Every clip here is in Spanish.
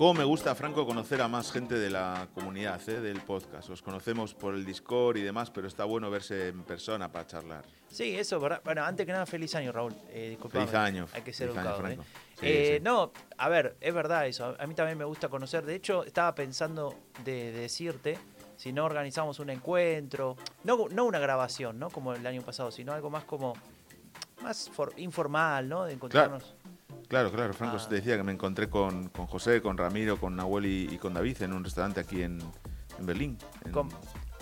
¿Cómo me gusta, Franco, conocer a más gente de la comunidad, eh, del podcast? Os conocemos por el Discord y demás, pero está bueno verse en persona para charlar. Sí, eso, ¿verdad? Bueno, antes que nada, feliz año, Raúl. Eh. Feliz año. Hay que ser educado. ¿eh? Sí, Eh, sí. No, a ver, es verdad eso. A mí también me gusta conocer. De hecho, estaba pensando de, de decirte si no organizamos un encuentro, no, no una grabación, ¿no? Como el año pasado, sino algo más como más for- informal, ¿no? De encontrarnos. Claro, claro, Franco, Ah. te decía que me encontré con, con José, con Ramiro, con Nahuel y, y con David en un restaurante aquí en, en Berlín. en- Com-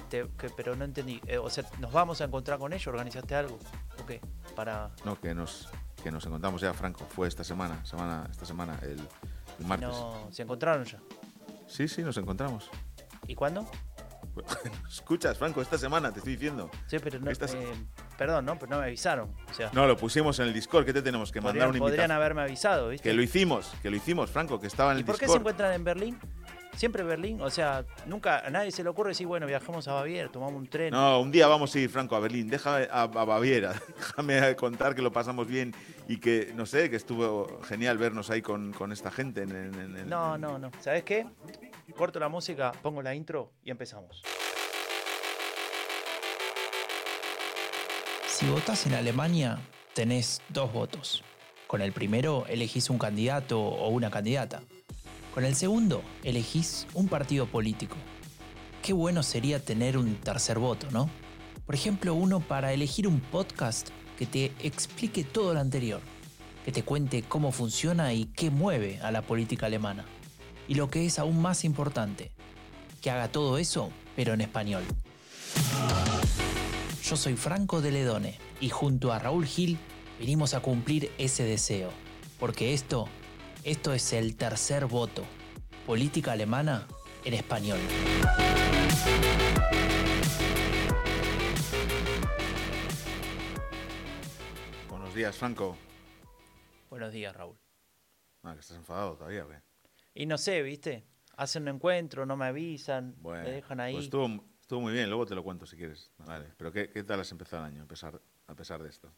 te- que- pero no entendí. Eh, o sea, ¿nos vamos a encontrar con ellos? ¿Organizaste algo? ¿O qué? Para... No, que nos, que nos encontramos ya, Franco. Fue esta semana, semana esta semana, el, el martes. No, ¿Se encontraron ya? Sí, sí, nos encontramos. ¿Y cuándo? Escuchas, Franco, esta semana te estoy diciendo. Sí, pero no, Estas- eh, perdón, ¿no? Pero no me avisaron. O sea, No, lo pusimos en el Discord, que te tenemos que mandar podrían, un podrían invitado. haberme avisado, ¿viste? Que lo hicimos, que lo hicimos, Franco, que estaba en ¿Y el por qué se Discord. encuentran en Berlín? Siempre Berlín, o sea, nunca a nadie se le ocurre decir, bueno, viajamos a Baviera, tomamos un tren. No, un día vamos a ir, Franco, a Berlín. Déjame a, a Baviera. Déjame contar que lo pasamos bien y que, no sé, que estuvo genial vernos ahí con, con esta gente. En, en- en- en- No, no, no. ¿Sabes qué? Corto la música, pongo la intro y empezamos. Si votás en Alemania, tenés dos votos. Con el primero elegís un candidato o una candidata. Con el segundo elegís un partido político. Qué bueno sería tener un tercer voto, ¿no? Por ejemplo, uno para elegir un podcast que te explique todo lo anterior, que te cuente cómo funciona y qué mueve a la política alemana. Y lo que es aún más importante, que haga todo eso, pero en español. Yo soy Franco de Ledone y junto a Raúl Gil vinimos a cumplir ese deseo. Porque esto, esto es el tercer voto. Política alemana en español. Buenos días, Franco. Buenos días, Raúl. Ah, que estás enfadado todavía, ¿o qué? Y no sé, ¿viste? Hacen un encuentro, no me avisan, Bueno, me dejan ahí. Pues estuvo, estuvo muy bien, luego te lo cuento si quieres. Vale, pero ¿qué, qué tal has empezado el año a pesar, a pesar de esto?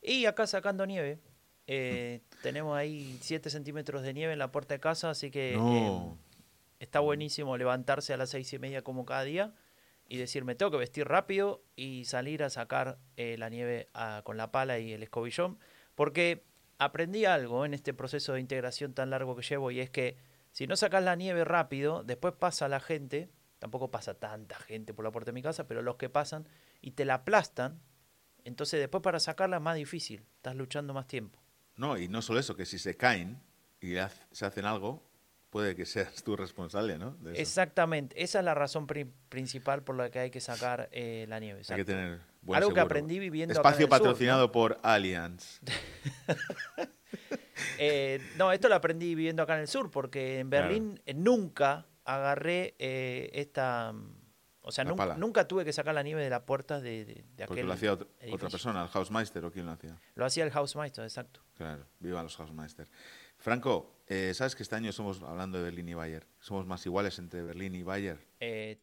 Y acá sacando nieve. eh, tenemos ahí 7 centímetros de nieve en la puerta de casa, así que No. eh, está buenísimo levantarse a las seis y media como cada día y decir, me tengo que vestir rápido y salir a sacar eh, la nieve ah, con la pala y el escobillón, porque aprendí algo en este proceso de integración tan largo que llevo y es que si no sacas la nieve rápido, después pasa la gente, tampoco pasa tanta gente por la puerta de mi casa, pero los que pasan y te la aplastan, entonces después para sacarla es más difícil, estás luchando más tiempo. No, y no solo eso, que si se caen y se hacen algo, puede que seas tú responsable, ¿no? De eso. Exactamente, esa es la razón pri- principal por la que hay que sacar eh, la nieve. Hay que tener buen Algo que aprendí viviendo acá en Espacio el sur, patrocinado por Allianz. Eh, no, esto lo aprendí viviendo acá en el sur, porque en. Berlín eh, nunca agarré eh, esta... mm, O sea, nunca tuve que sacar la nieve de la puerta de, de, de Porque aquel lo hacía ot- otra persona, el Hausmeister o quién lo hacía. Lo hacía el Hausmeister, exacto. Claro, viva los Hausmeister. Franco, eh, ¿sabes que este año somos, hablando de Berlín y Bayer, somos más iguales entre Berlín y Bayer? Eh,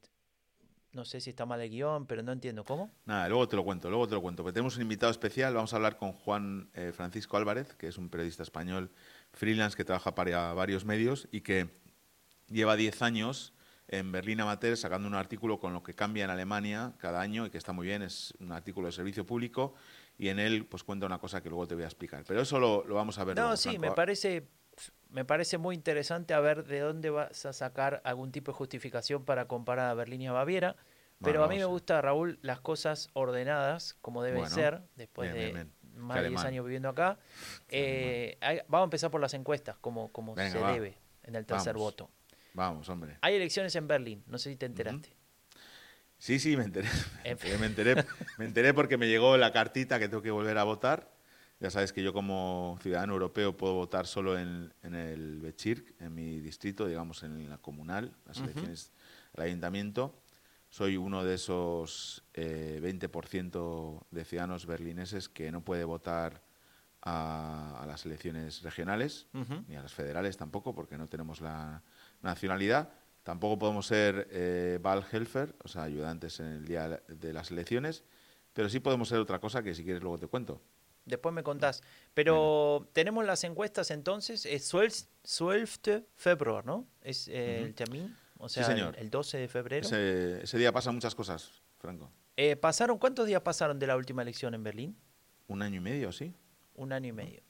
no sé si está mal el guion, pero no entiendo cómo. Nada, luego te lo cuento, luego te lo cuento. Pero tenemos un invitado especial, vamos a hablar con Juan eh, Francisco Álvarez, que es un periodista español freelance que trabaja para varios medios y que lleva 10 años en Berlín Amateur sacando un artículo con lo que cambia en Alemania cada año y que está muy bien, es un artículo de servicio público y en él pues cuenta una cosa que luego te voy a explicar. Pero eso lo, lo vamos a ver No, luego, sí, Franco. me parece, me parece muy interesante a ver de dónde vas a sacar algún tipo de justificación para comparar a Berlín y a Baviera. Pero Bueno, a mí me gusta, Raúl, las cosas ordenadas, como deben Bueno, ser, después bien, de bien, más de 10 alemán. años viviendo acá. Eh, hay- vamos a empezar por las encuestas, como, como Venga, se va. debe en el tercer Vamos. voto. Vamos, hombre. Hay elecciones en Berlín, no sé si te enteraste. Sí, sí, me enteré. Me En enteré, me enteré, me enteré porque me llegó la cartita que tengo que volver a votar. Ya sabes que yo como ciudadano europeo puedo votar solo en, en el Bezirk, en mi distrito, digamos en la comunal, las elecciones al ayuntamiento. Soy uno de esos eh, 20% de ciudadanos berlineses que no puede votar a, a las elecciones regionales ni a las federales tampoco, porque no tenemos la nacionalidad. Tampoco podemos ser eh, Wahlhelfer, o sea, ayudantes en el día de las elecciones, pero sí podemos ser otra cosa que si quieres luego te cuento. Después me contás. Pero tenemos las encuestas entonces. Es 12 febrero, ¿no? Es eh, el termín. O sea, señor. El, el 12 de febrero. Ese, ese día pasan muchas cosas, Franco. Eh, ¿Pasaron cuántos días pasaron de la última elección en Berlín? Un año y medio, ¿sí? Un año y medio.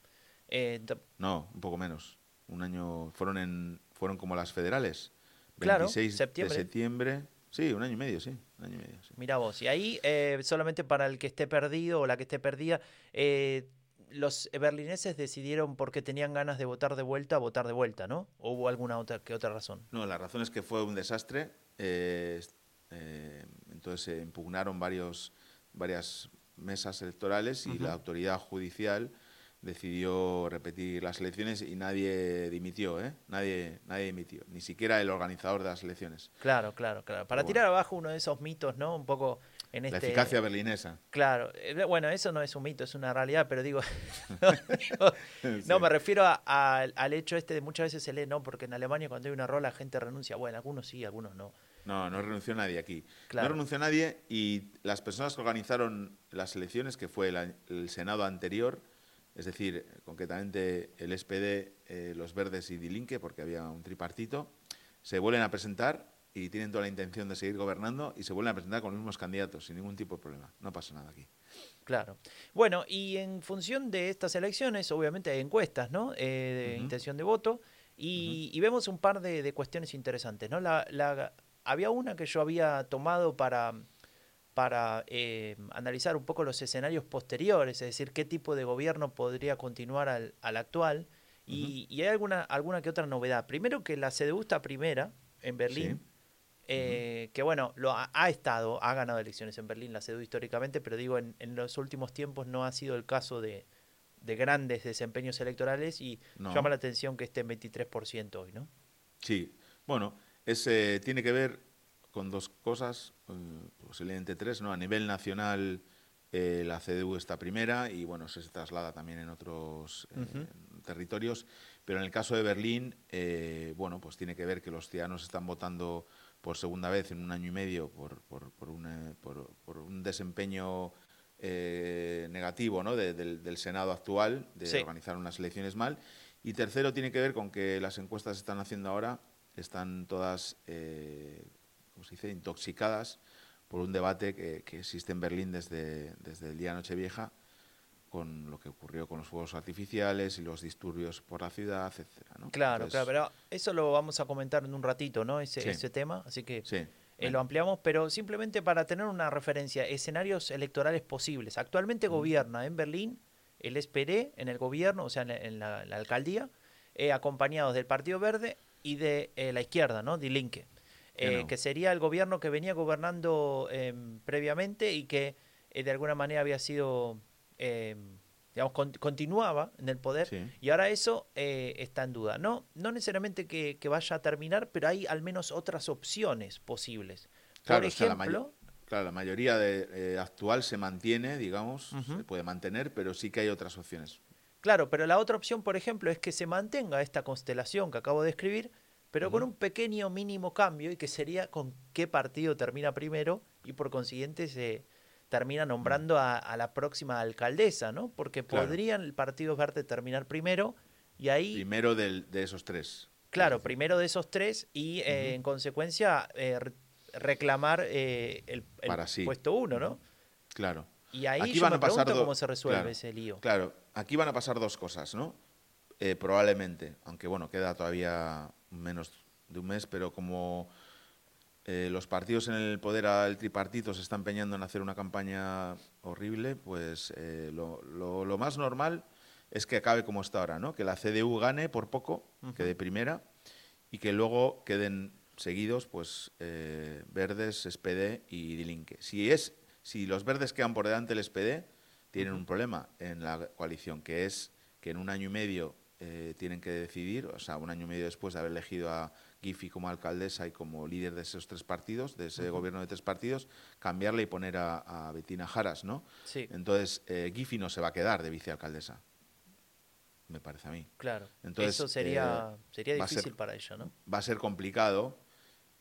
Eh, No, un poco menos. Un año. Fueron en fueron como las federales. Claro, 26 septiembre. de septiembre. Sí, un año y medio, sí. Un año y medio, sí. Mira vos, y ahí, eh, solamente para el que esté perdido o la que esté perdida, eh, los berlineses decidieron porque tenían ganas de votar de vuelta, votar de vuelta, ¿no? ¿O hubo alguna otra, que otra razón? No, la razón es que fue un desastre. eh, eh, entonces se impugnaron varios, varias mesas electorales y la autoridad judicial decidió repetir las elecciones y nadie dimitió, ¿eh? Nadie, nadie dimitió, ni siquiera el organizador de las elecciones. Claro, claro, claro. Para Pero tirar abajo uno de esos mitos, ¿no? Un poco en La este... eficacia berlinesa. Claro, eh, bueno, eso no es un mito, es una realidad, pero digo, no, Sí. me refiero a- a- al hecho este de muchas veces se lee, no, porque en Alemania cuando hay una rola la gente renuncia, bueno, algunos sí, algunos no. No, no renunció nadie aquí. Claro. No renunció nadie y las personas que organizaron las elecciones, que fue el, el Senado anterior, es decir, concretamente el SPD, eh, los Verdes y Die Linke, porque había un tripartito, se vuelven a presentar y tienen toda la intención de seguir gobernando y se vuelven a presentar con los mismos candidatos, sin ningún tipo de problema. No pasa nada aquí. Claro. Bueno, y en función de estas elecciones, obviamente hay encuestas, ¿no? Eh, de intención de voto, y, y vemos un par de, de cuestiones interesantes, ¿no? La, la- había una que yo había tomado para, para eh, analizar un poco los escenarios posteriores, es decir, qué tipo de gobierno podría continuar al, al actual, y, y hay alguna, alguna que otra novedad. Primero que la CDU está primera en Berlín, eh, que bueno, lo ha, ha estado, ha ganado elecciones en Berlín, la CDU históricamente, pero digo, en, en los últimos tiempos no ha sido el caso de, de grandes desempeños electorales y No. llama la atención que esté en 23% hoy, ¿no? Sí, bueno, es, eh, tiene que ver con dos cosas, eh, posiblemente tres, ¿no? A nivel nacional eh, la CDU está primera y bueno, se traslada también en otros eh, territorios, pero en el caso de Berlín, eh, bueno, pues tiene que ver que los ciudadanos están votando por segunda vez en un año y medio por, por, por un, por- por un desempeño negativo ¿no? de- del, del Senado actual, de Sí. organizar unas elecciones mal. Y tercero, tiene que ver con que las encuestas que están haciendo ahora están todas, eh, ¿cómo se dice?, intoxicadas por un debate que, que existe en Berlín desde, desde el día Nochevieja, con lo que ocurrió con los fuegos artificiales y los disturbios por la ciudad, etcétera. ¿no? Claro, Entonces, claro, pero eso lo vamos a comentar en un ratito, ¿no? Ese, Sí. ese tema, así que Sí. eh, bueno. lo ampliamos, pero simplemente para tener una referencia, escenarios electorales posibles. Actualmente gobierna en Berlín el SPD en el gobierno, o sea, en la, en la- la alcaldía, eh, acompañados del Partido Verde y de eh, la izquierda, ¿no? Die Linke, eh, Genau. que sería el gobierno que venía gobernando eh, previamente y que eh, de alguna manera había sido, eh, digamos, con- continuaba en el poder Sí. y ahora eso eh, está en duda. No, no necesariamente que, que vaya a terminar, pero hay al menos otras opciones posibles. Claro, Por o sea, la ejemplo, mayo- Claro, la mayoría de, eh, actual se mantiene, digamos, Ujú. se puede mantener, pero sí que hay otras opciones. claro, pero la otra opción, por ejemplo, es que se mantenga esta constelación que acabo de escribir, pero con un pequeño mínimo cambio y que sería con qué partido termina primero y por consiguiente se termina nombrando a, a la próxima alcaldesa, ¿no? Porque Claro. podrían el Partido Verde terminar primero y ahí Primero del- de esos tres. Claro, primero de esos tres y eh, en consecuencia eh, re- reclamar eh, el, el Para sí. puesto uno, ¿no? Claro. Y ahí Aquí yo van me a pasar pregunto cómo se resuelve claro, ese lío. Claro, aquí van a pasar dos cosas, ¿no? Eh, probablemente, aunque bueno, queda todavía menos de un mes, pero como eh, los partidos en el poder al tripartito se están empeñando en hacer una campaña horrible, pues eh, lo, lo- lo más normal es que acabe como está ahora, ¿no? Que la CDU gane por poco, que de primera, y que luego queden seguidos, pues, eh, Verdes, SPD y Die Linke. Si, es, si los Verdes quedan por delante del SPD, tienen un problema en la coalición, que es que en un año y medio eh, tienen que decidir, o sea, un año y medio después de haber elegido a Gifi como alcaldesa y como líder de esos tres partidos, de ese gobierno de tres partidos, cambiarle y poner a, a Bettina Jaras, ¿no? Sí, Entonces, eh, no se va a quedar de vicealcaldesa, me parece a mí. claro. entonces, Eso sería, eh, sería ser- difícil para ella, ¿no? va a ser complicado.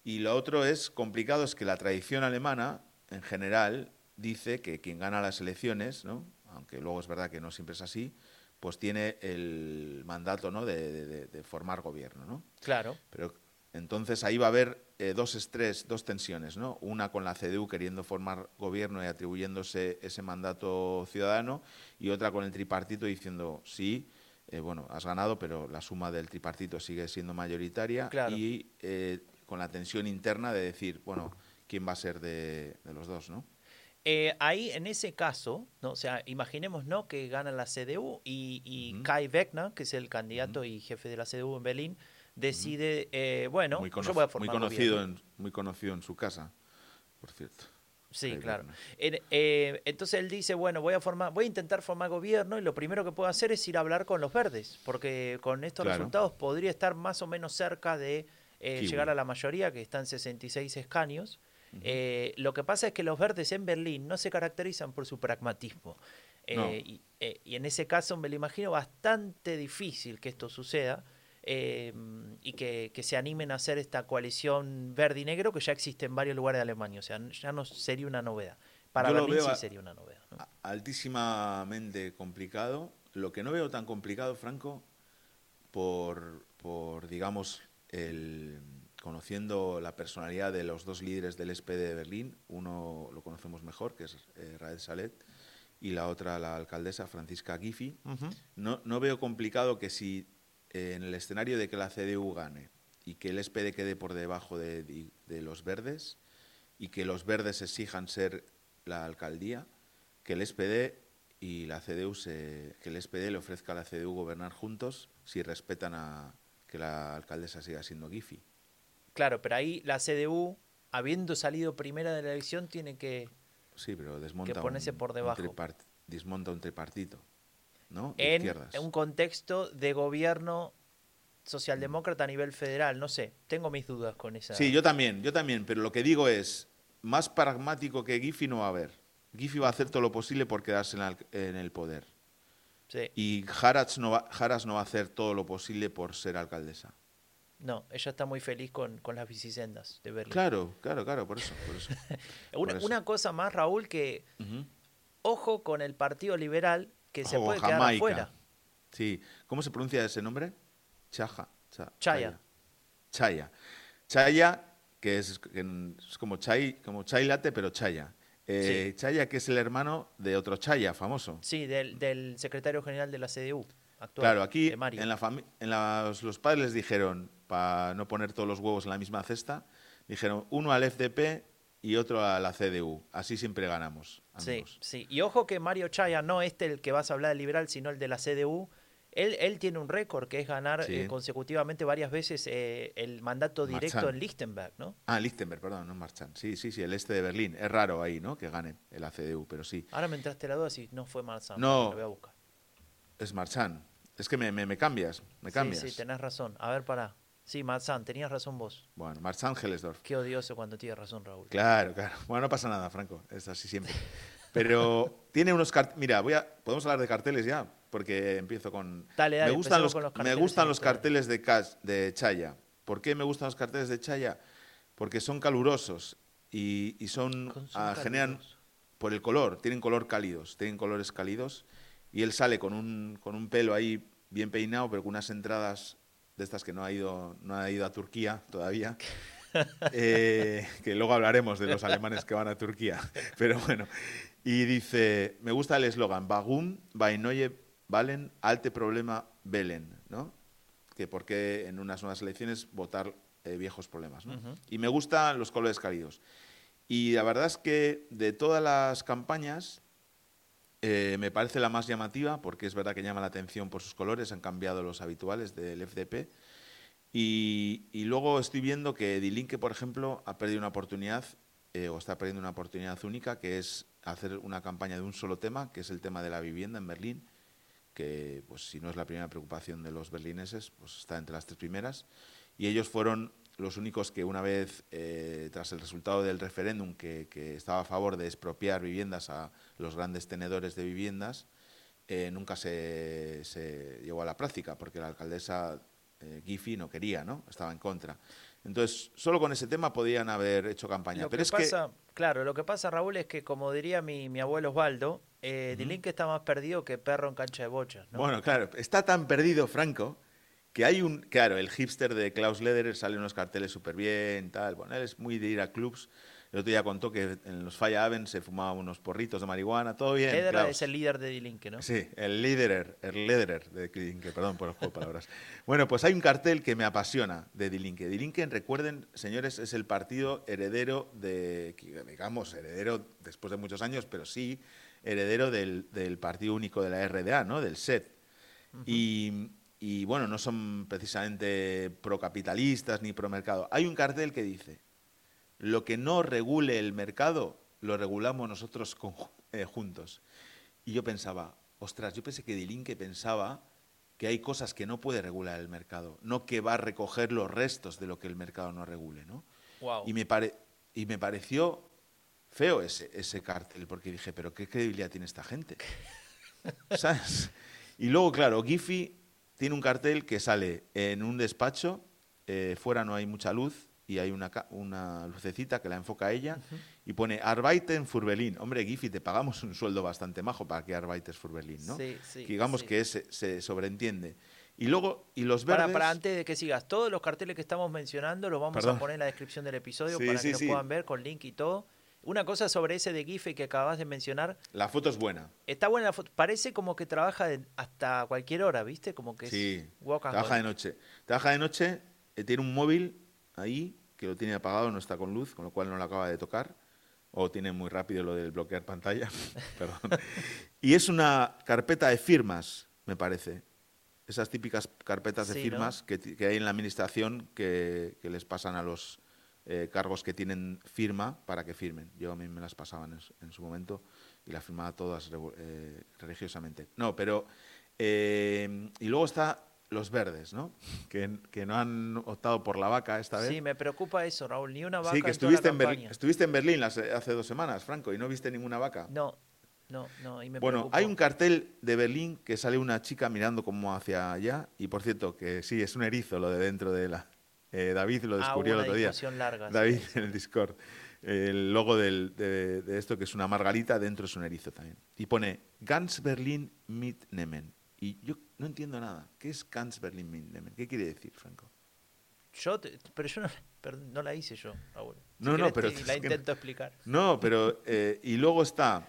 Y lo otro es complicado es que la tradición alemana, en general, dice que quien gana las elecciones, ¿no? aunque que luego es verdad que no siempre es así, pues tiene el mandato ¿no? de, de formar gobierno. ¿no? Claro. Pero entonces ahí va a haber eh, dos estrés, dos tensiones, ¿no? Una con la CDU queriendo formar gobierno y atribuyéndose ese mandato ciudadano y otra con el tripartito diciendo sí, eh, bueno, has ganado, pero la suma del tripartito sigue siendo mayoritaria y eh, con la tensión interna de decir, bueno, quién va a ser de, los dos, ¿no? Ahí, en ese caso, ¿no? o sea, imaginemos ¿no? que gana la CDU y, Kai Wegner, que es el candidato y jefe de la CDU en Berlín, decide, eh, bueno, muy yo voy a formar muy conocido en, Muy conocido en su casa, por cierto. Sí, claro. Eh, entonces él dice, bueno, voy a formar, voy a intentar formar gobierno y lo primero que puedo hacer es ir a hablar con los verdes, porque con estos resultados podría estar más o menos cerca de eh, llegar a la mayoría, que están 66 escaños. Lo que pasa es que los verdes en Berlín no se caracterizan por su pragmatismo. y, en ese caso me lo imagino bastante difícil que esto suceda. Em, y que, se animen a hacer esta coalición verde y negro que ya existe en varios lugares de Alemania. O sea, ya no sería una novedad. Para Berlín sí sería una novedad. Altísimamente complicado. Lo que no veo tan complicado, Franco, por, por digamos, el, conociendo la personalidad de los dos líderes del SPD de Berlín, uno lo conocemos mejor, que es eh, Raed Salet, y la otra, la alcaldesa Francisca Giffy. no, no veo complicado que si en el escenario de que la CDU gane y que el SPD quede por debajo de, los verdes y que los verdes exijan ser la alcaldía, que el SPD y la CDU se, que el SPD le ofrezca a la CDU gobernar juntos si respetan a que la alcaldesa siga siendo Giffy. Claro, pero ahí la CDU, habiendo salido primera de la elección, tiene que, sí, pero desmonta que ponerse por debajo. desmonta un tripartito en un contexto de gobierno socialdemócrata a nivel federal. No sé, tengo mis dudas con esa. Sí, yo también, yo también, pero lo que digo es, más pragmático que Giffy no va a haber. Giffy va a hacer todo lo posible por quedarse en, el poder. Sí. Y Harats no, va, no va a hacer todo lo posible por ser alcaldesa. No, ella está muy feliz con, las bicisendas de Berlín. Claro, claro, claro, por eso. una, cosa más, Raúl, que ojo con el Partido Liberal, que se puede quedar afuera. Sí, ¿cómo se pronuncia ese nombre? Chaja. Chaya. Chaya. Chaya, que es, como chai, como chai latte, pero Chaya. Eh, Chaya, que es el hermano de otro Chaya famoso. Sí, del, secretario general de la CDU. Actual, claro, aquí en, la en los padres les dijeron, para no poner todos los huevos en la misma cesta, dijeron uno al FDP y otro a la CDU. Así siempre ganamos. Sí, sí. Y ojo que Mario Chaya, no este el que vas a hablar del liberal, sino el de la CDU. Él, él tiene un récord que es ganar eh, consecutivamente varias veces eh, el mandato directo en Lichtenberg, ¿no? Ah, Lichtenberg, perdón, no Marchand. Sí, sí, sí, el este de Berlín. Es raro ahí, ¿no? Que gane el CDU, pero sí. Ahora me entraste la duda si no fue Marchand. No, lo voy a buscar. es Marchand. Es que me, me, cambias, me cambias. Sí, sí, tenés razón. A ver, para. Sí, Marzán, tenías razón vos. Bueno, Marzán Hellesdorf. Qué odioso cuando tienes razón, Raúl. Claro, claro. Bueno, no pasa nada, Franco. Es así siempre. Pero tiene unos carteles. Mira, voy a... podemos hablar de carteles ya, porque empiezo con. Dale, dale, me gustan los, Me gustan los carteles de, de Chaya. ¿Por qué me gustan los carteles de Chaya? Porque son calurosos y, son. Ah, generan. Por el color, tienen color cálidos, tienen colores cálidos. Y él sale con un, con un pelo ahí bien peinado, pero con unas entradas de estas que no ha ido, no ha ido a Turquía todavía. Eh, que luego hablaremos de los alemanes que van a Turquía. Pero bueno, y dice, me gusta el eslogan, Bagum, Bainoye, Valen, Alte Problema, Belen, ¿no? Que porque en unas nuevas elecciones votar eh, viejos problemas, ¿no? Y me gustan los colores cálidos. Y la verdad es que de todas las campañas, eh, me parece la más llamativa porque es verdad que llama la atención por sus colores, han cambiado los habituales del FDP. Y, luego estoy viendo que Dilinque, por ejemplo, ha perdido una oportunidad eh, o está perdiendo una oportunidad única, que es hacer una campaña de un solo tema, que es el tema de la vivienda en Berlín, que pues si no es la primera preocupación de los berlineses, pues está entre las tres primeras. Y ellos fueron los únicos que una vez, eh, tras el resultado del referéndum, que, estaba a favor de expropiar viviendas a los grandes tenedores de viviendas, eh, nunca se, se, llevó a la práctica, porque la alcaldesa eh, Giffy no quería, ¿no? estaba en contra. Entonces, solo con ese tema podían haber hecho campaña. Lo Pero que es pasa, claro, lo que pasa, Raúl, es que como diría mi, mi abuelo Osvaldo, eh, Dilink está más perdido que perro en cancha de bochas, que, ¿no? bueno, claro, está tan perdido Franco que hay un, claro, el hipster de Klaus Lederer sale unos carteles súper bien, tal. Bueno, él es muy de ir a clubs. El otro día contó que en los Falla Haven se fumaba unos porritos de marihuana, todo bien. Lederer Klaus. es el líder de Dilinque, ¿no? Sí, el Lederer, el Lederer de Dilinque, perdón por juego de palabras. Bueno, pues hay un cartel que me apasiona de Dilinque. Dilinque, recuerden, señores, es el partido heredero de, digamos, heredero después de muchos años, pero sí, heredero del, del partido único de la RDA, ¿no? Del SET. y, y, bueno, no son precisamente procapitalistas ni promercado. Hay un cartel que dice, lo que no regule el mercado, lo regulamos nosotros con- eh, juntos. Y yo pensaba, ostras, yo pensé que Dilinque pensaba que hay cosas que no puede regular el mercado, no que va a recoger los restos de lo que el mercado no regule, ¿no? Wow. Y, me pare- y me pareció feo ese, ese cartel, porque dije, pero ¿qué credibilidad tiene esta gente? ¿Sabes? Y luego, claro, Giffy tiene un cartel que sale en un despacho, eh, fuera no hay mucha luz y hay una, una lucecita que la enfoca a ella y pone Arbeiten für Berlin. Hombre, Giffy, te pagamos un sueldo bastante majo para que arbeites für Berlin, ¿no? Sí, sí, Que digamos sí. que se, se sobreentiende. Y luego, y los Para, verdes... para antes de que sigas, todos los carteles que estamos mencionando los vamos Perdón. a poner en la descripción del episodio Sí, para sí, que lo sí. puedan ver con link y todo. Una cosa sobre ese de Gife que acabas de mencionar, La foto es buena. está buena la foto, parece como que trabaja de- hasta cualquier hora, ¿viste? Como que Sí, es trabaja de noche. Trabaja de noche, eh, tiene un móvil ahí que lo tiene apagado, no está con luz, con lo cual no lo acaba de tocar. O tiene muy rápido lo del bloquear pantalla. Perdón. Y es una carpeta de firmas, me parece. Esas típicas carpetas de Sí, ¿no? firmas que, hay en la administración que, que les pasan a los eh, cargos que tienen firma para que firmen. Yo a mí me las pasaban en, su- en su momento y las firmaba todas eh, religiosamente. No, pero... eh, y luego está los verdes, ¿no? Que, que no han optado por la vaca esta vez. Sí, me preocupa eso, Raúl. Ni una vaca Sí, que en toda la estuviste en, Berlín, estuviste en Berlín las- hace dos semanas, Franco, y no viste ninguna vaca. No, no, no. Y me Bueno, hay un cartel de Berlín que sale una chica mirando como hacia allá, y por cierto, que sí, es un erizo lo de dentro de la... eh, David lo Ah, descubrió el otro día. larga, sí. David en el Discord. El logo del- de, de esto, que es una margarita, dentro es un erizo también. Y pone Ganz Berlin mitnehmen. Y yo no entiendo nada. ¿Qué es Ganz Berlin mitnehmen? ¿Qué quiere decir, Franco? Yo te- pero yo no, pero no la hice yo, Raúl. Si No, no, pero te la que- intento explicar. No, pero. eh, y luego está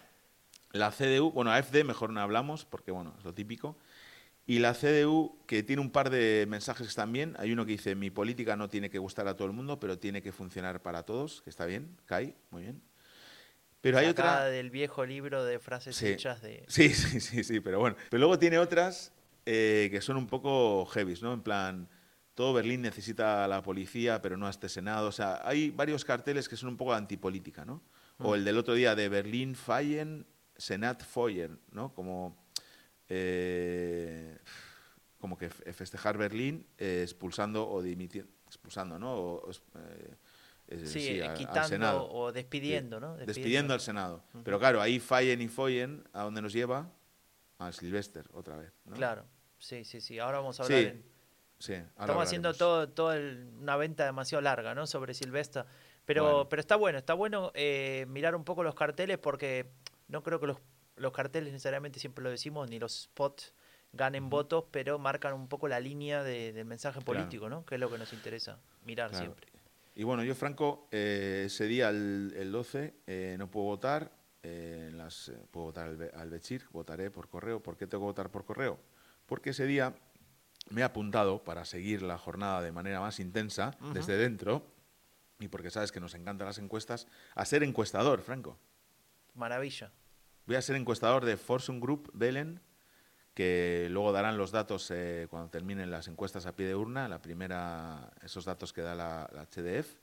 la CDU, bueno, AFD mejor no hablamos, porque bueno, es lo típico. Y la CDU, que tiene un par de mensajes bien. Hay uno que dice: Mi política no tiene que gustar a todo el mundo, pero tiene que funcionar para todos, que está bien, cae, muy bien. Pero hay otra. del viejo libro de frases Sí. hechas de... Sí, sí, sí, sí, pero bueno. Pero luego tiene otras eh, que son un poco heavies, ¿no? En plan, todo Berlín necesita a la policía, pero no a este Senado. O sea, hay varios carteles que son un poco antipolítica, ¿no? O el del otro día de Berlín Fallen, Senat Feuer, ¿no? Como, eh, como que fe- festejar Berlín eh, expulsando o dimitiendo, expulsando, ¿no? O, o, eh, Sí, sí, al- al quitando Senado. o despidiendo, ¿no? Despidiendo al Senado. Pero claro, ahí fallen y follen, ¿a dónde nos lleva? Al Silvester, otra vez. ¿no? Claro, sí, sí, sí. Ahora vamos a hablar. Sí, en- sí. ahora Estamos haciendo todo, todo el- una venta demasiado larga, ¿no? Sobre Silvestre. Pero, Bueno. pero está bueno, está bueno eh, mirar un poco los carteles porque no creo que los, los carteles necesariamente, siempre lo decimos, ni los spots ganen votos, pero marcan un poco la línea de- del mensaje Claro. político, ¿no? Que es lo que nos interesa mirar Claro. siempre. Y bueno, yo, Franco, eh, ese día, el, el 12, eh, no puedo votar. eh, en las, puedo votar al Bechir, votaré por correo. ¿Por qué tengo que votar por correo? Porque ese día me he apuntado para seguir la jornada de manera más intensa, desde dentro, y porque sabes que nos encantan las encuestas, a ser encuestador, Franco. Maravilla. Voy a ser encuestador de Forsum Group Belen, que luego darán los datos eh, cuando terminen las encuestas a pie de urna, la primera, esos datos que da la, la HDF.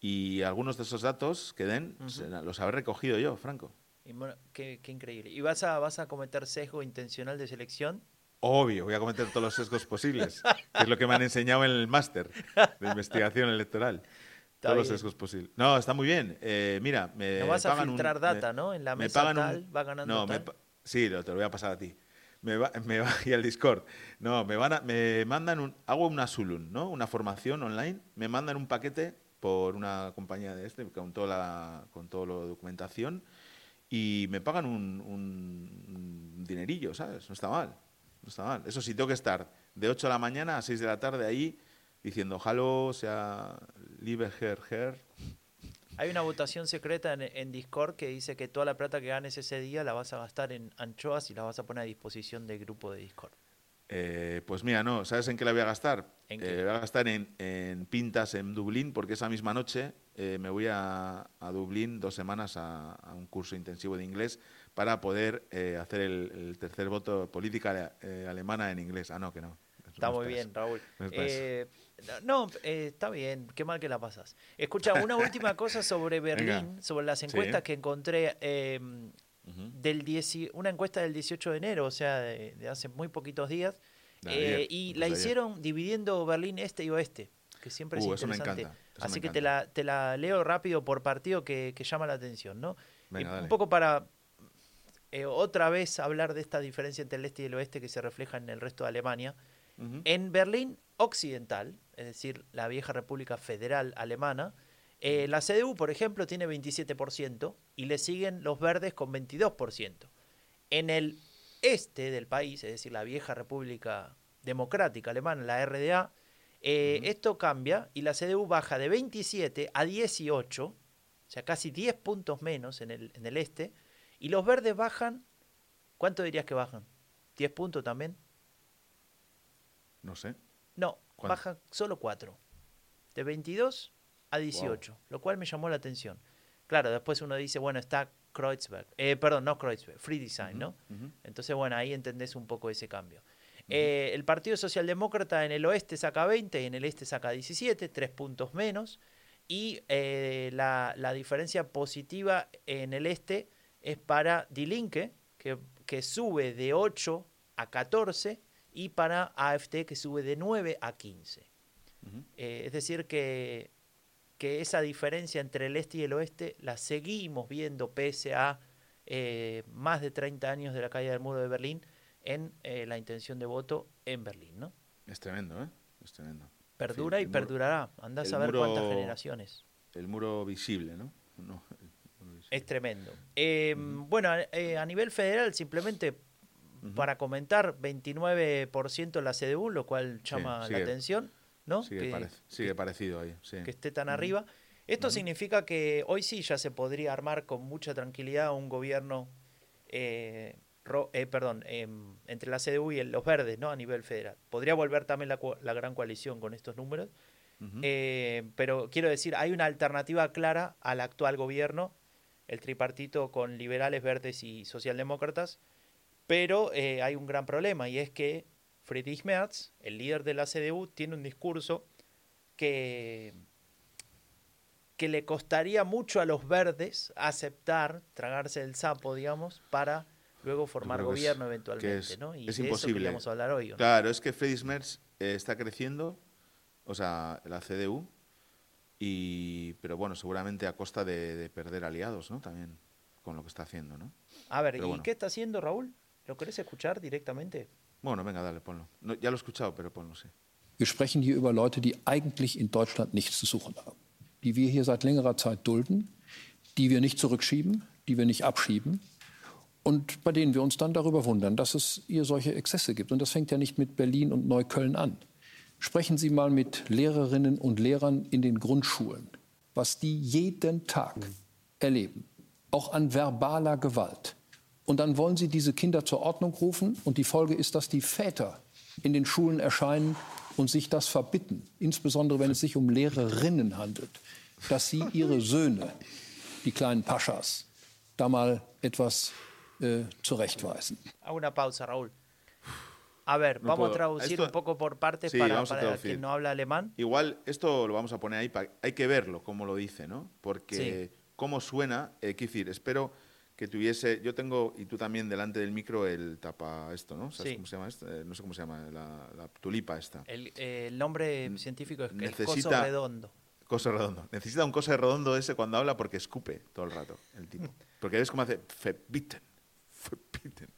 Y algunos de esos datos que den será- los habré recogido yo, Franco. Y bueno, qué, qué increíble. ¿Y vas a, vas a cometer sesgo intencional de selección? Obvio, voy a cometer todos los sesgos posibles, que es lo que me han enseñado en el máster de investigación electoral. Está todos los bien. sesgos posibles. No, está muy bien. Eh, mira, me No vas a pagan un- filtrar data, me- ¿no? En la me mesa pagan un- tal va ganando no, me tal. pa- sí, lo- te lo voy a pasar a ti. Me, va, me va, y el Discord. No, me van a, me mandan un, hago una Sulun, ¿no? Una formación online, me mandan un paquete por una compañía de este, con toda la, con toda la documentación, y me pagan un, un dinerillo, ¿sabes? No está mal. No está mal. Eso sí, tengo que estar de 8 de la mañana a 6 de la tarde ahí diciendo, halo, sea, liebe her, her. Hay una votación secreta en, en, Discord que dice que toda la plata que ganes ese día la vas a gastar en anchoas y la vas a poner a disposición del grupo de Discord. Eh, pues mira, no, ¿sabes en qué la voy a gastar? ¿En eh, voy a gastar en, en, pintas en Dublín, porque esa misma noche eh, me voy a, a, Dublín dos semanas a, a, un curso intensivo de inglés para poder eh, hacer el, el, tercer voto política alemana en inglés. Ah, no, que no. Está muy bien, Raúl. No, eh, está bien, qué mal que la pasas. Escucha, una última cosa sobre Berlín, Venga. sobre las encuestas sí. que encontré. Eh, uh -huh. del dieci, una encuesta del 18 de enero, o sea, de, de hace muy poquitos días. Eh, y la hicieron dividiendo Berlín este y oeste, que siempre es uh, interesante. Eso me encanta, eso Así me que te la, te la leo rápido por partido que, que llama la atención, ¿no? Venga, un poco para eh, otra vez hablar de esta diferencia entre el este y el oeste que se refleja en el resto de Alemania. Uh -huh. En Berlín occidental, es decir, la vieja República Federal Alemana, eh, la CDU, por ejemplo, tiene 27% y le siguen los verdes con 22%. En el este del país, es decir, la vieja República Democrática Alemana, la RDA, eh, uh -huh. esto cambia y la CDU baja de 27 a 18, o sea, casi 10 puntos menos en el, en el este, y los verdes bajan, ¿cuánto dirías que bajan? ¿10 puntos también? No sé. No, ¿Cuánto? baja solo 4. De 22 a 18, wow. lo cual me llamó la atención. Claro, después uno dice, bueno, está Kreuzberg, eh, perdón, no Kreuzberg, Free Design, uh -huh, ¿no? Uh -huh. Entonces, bueno, ahí entendés un poco ese cambio. Uh -huh. eh, el Partido Socialdemócrata en el oeste saca 20 y en el este saca 17, tres puntos menos. Y eh, la, la, diferencia positiva en el este es para Die Linke, que, que sube de 8 a 14, y para AFT, que sube de 9 a 15. Eh, es decir, que que esa diferencia entre el este y el oeste la seguimos viendo pese a eh, más de 30 años de la caída del muro de Berlín en eh, la intención de voto en Berlín, ¿no? Es tremendo, ¿eh? Es tremendo. Perdura y perdurará. Andás a ver muro, cuántas generaciones. El muro visible, ¿no? no visible. Es tremendo. Uh -huh. Bueno, a nivel federal, simplemente uh -huh. para comentar, 29% la CDU, lo cual llama sí, la atención. ¿no? Sigue, que, parec sigue que, parecido ahí. Sí. Que esté tan uh -huh. arriba. Esto uh -huh. significa que hoy sí ya se podría armar con mucha tranquilidad un gobierno, eh, ro, eh, perdón, eh, entre la CDU y el, los verdes, ¿no? A nivel federal. Podría volver también la, la gran coalición con estos números. -huh. pero quiero decir, hay una alternativa clara al actual gobierno, el tripartito con liberales, verdes y socialdemócratas, pero eh, hay un gran problema y es que Friedrich Merz, el líder de la CDU, tiene un discurso que, que le costaría mucho a los verdes aceptar, tragarse el sapo, digamos, para luego formar gobierno es, eventualmente, es, ¿no? Y es de imposible. eso hablar hoy. ¿no? Claro, es que Friedrich Merz eh, está creciendo, o sea, la CDU, y, pero bueno, seguramente a costa de, de, perder aliados, ¿no? También con lo que está haciendo, ¿no? A ver, pero ¿y bueno. qué está haciendo Raúl? ¿Lo querés escuchar directamente? Bueno, venga, dale, ponlo. No, ya lo he escuchado, pero ponlo, sí. Wir sprechen hier über Leute, die eigentlich in Deutschland nichts zu suchen haben, die wir hier seit längerer Zeit dulden, die wir nicht zurückschieben, die wir nicht abschieben und bei denen wir uns dann darüber wundern, dass es hier solche Exzesse gibt. Und das fängt ja nicht mit Berlin und Neukölln an. Sprechen Sie mal mit Lehrerinnen und Lehrern in den Grundschulen, was die jeden Tag erleben, auch an verbaler Gewalt. Und dann wollen Sie diese Kinder zur Ordnung rufen. Und die Folge ist, dass die Väter in den Schulen erscheinen und sich das verbitten, insbesondere wenn es sich um Lehrerinnen handelt, dass sie ihre Söhne, die kleinen Paschas, da mal etwas äh, zurechtweisen. Una pausa, Raúl. A ver, No vamos puedo. a traducir Esto- un poco por partes Sí, para, para quien no habla alemán. Igual esto lo vamos a poner ahí, pa- hay que verlo, como lo dice, ¿no? Porque cómo suena, eh, quiero decir, espero que tuviese, yo tengo, y tú también delante del micro, el tapa esto, ¿no? ¿Sabes Sí. cómo se llama esto? Eh, no sé cómo se llama, la, la tulipa esta. El, eh, el nombre científico es el coso necesita- redondo. Coso redondo. Necesita un coso redondo ese cuando habla porque escupe todo el rato, el tipo. Porque ves cómo hace, verbitten, verbitten.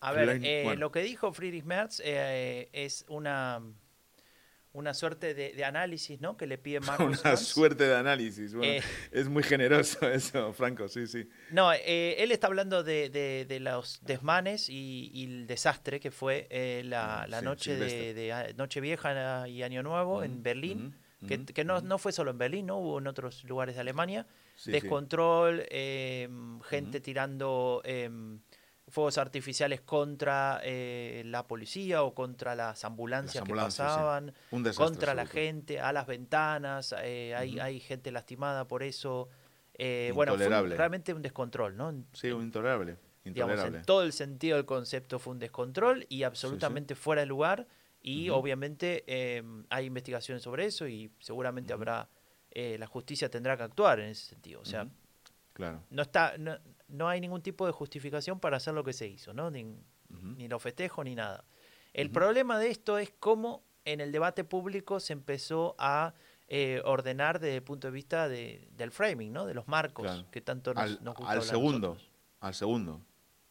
A ver, eh, bueno. lo que dijo Friedrich Merz es una, una suerte de, de análisis ¿no? que le pide Marcus Una suerte de análisis. Bueno, Eh. Es muy generoso eso, Franco, sí, sí. No, eh, él está hablando de, de- de los desmanes y, y el desastre que fue eh, la, la Sí, noche de, Silvestre. de a- Nochevieja y Año Nuevo en Berlín, que, no, fue solo en Berlín, ¿no? hubo en otros lugares de Alemania. Sí. Descontrol, eh, gente tirando eh, fuegos artificiales contra eh, la policía o contra las ambulancias, Las ambulancias, que sí. pasaban, Un desastre contra la gente, a las ventanas, eh, hay, hay gente lastimada por eso. Eh, bueno, fue un- realmente un descontrol, ¿no? Sí, un intolerable. digamos, Intolerable. en todo el sentido del concepto fue un descontrol y absolutamente fuera de lugar y obviamente eh, hay investigaciones sobre eso y seguramente habrá, eh, la justicia tendrá que actuar en ese sentido. O sea. Claro. no está no, no hay ningún tipo de justificación para hacer lo que se hizo, ¿no? Ni, ni lo festejo ni nada. El problema de esto es cómo en el debate público se empezó a eh, ordenar desde el punto de vista de- del framing, ¿no? De los marcos Claro. que tanto nos, Al, nos gusta al segundo. nosotros. Al segundo.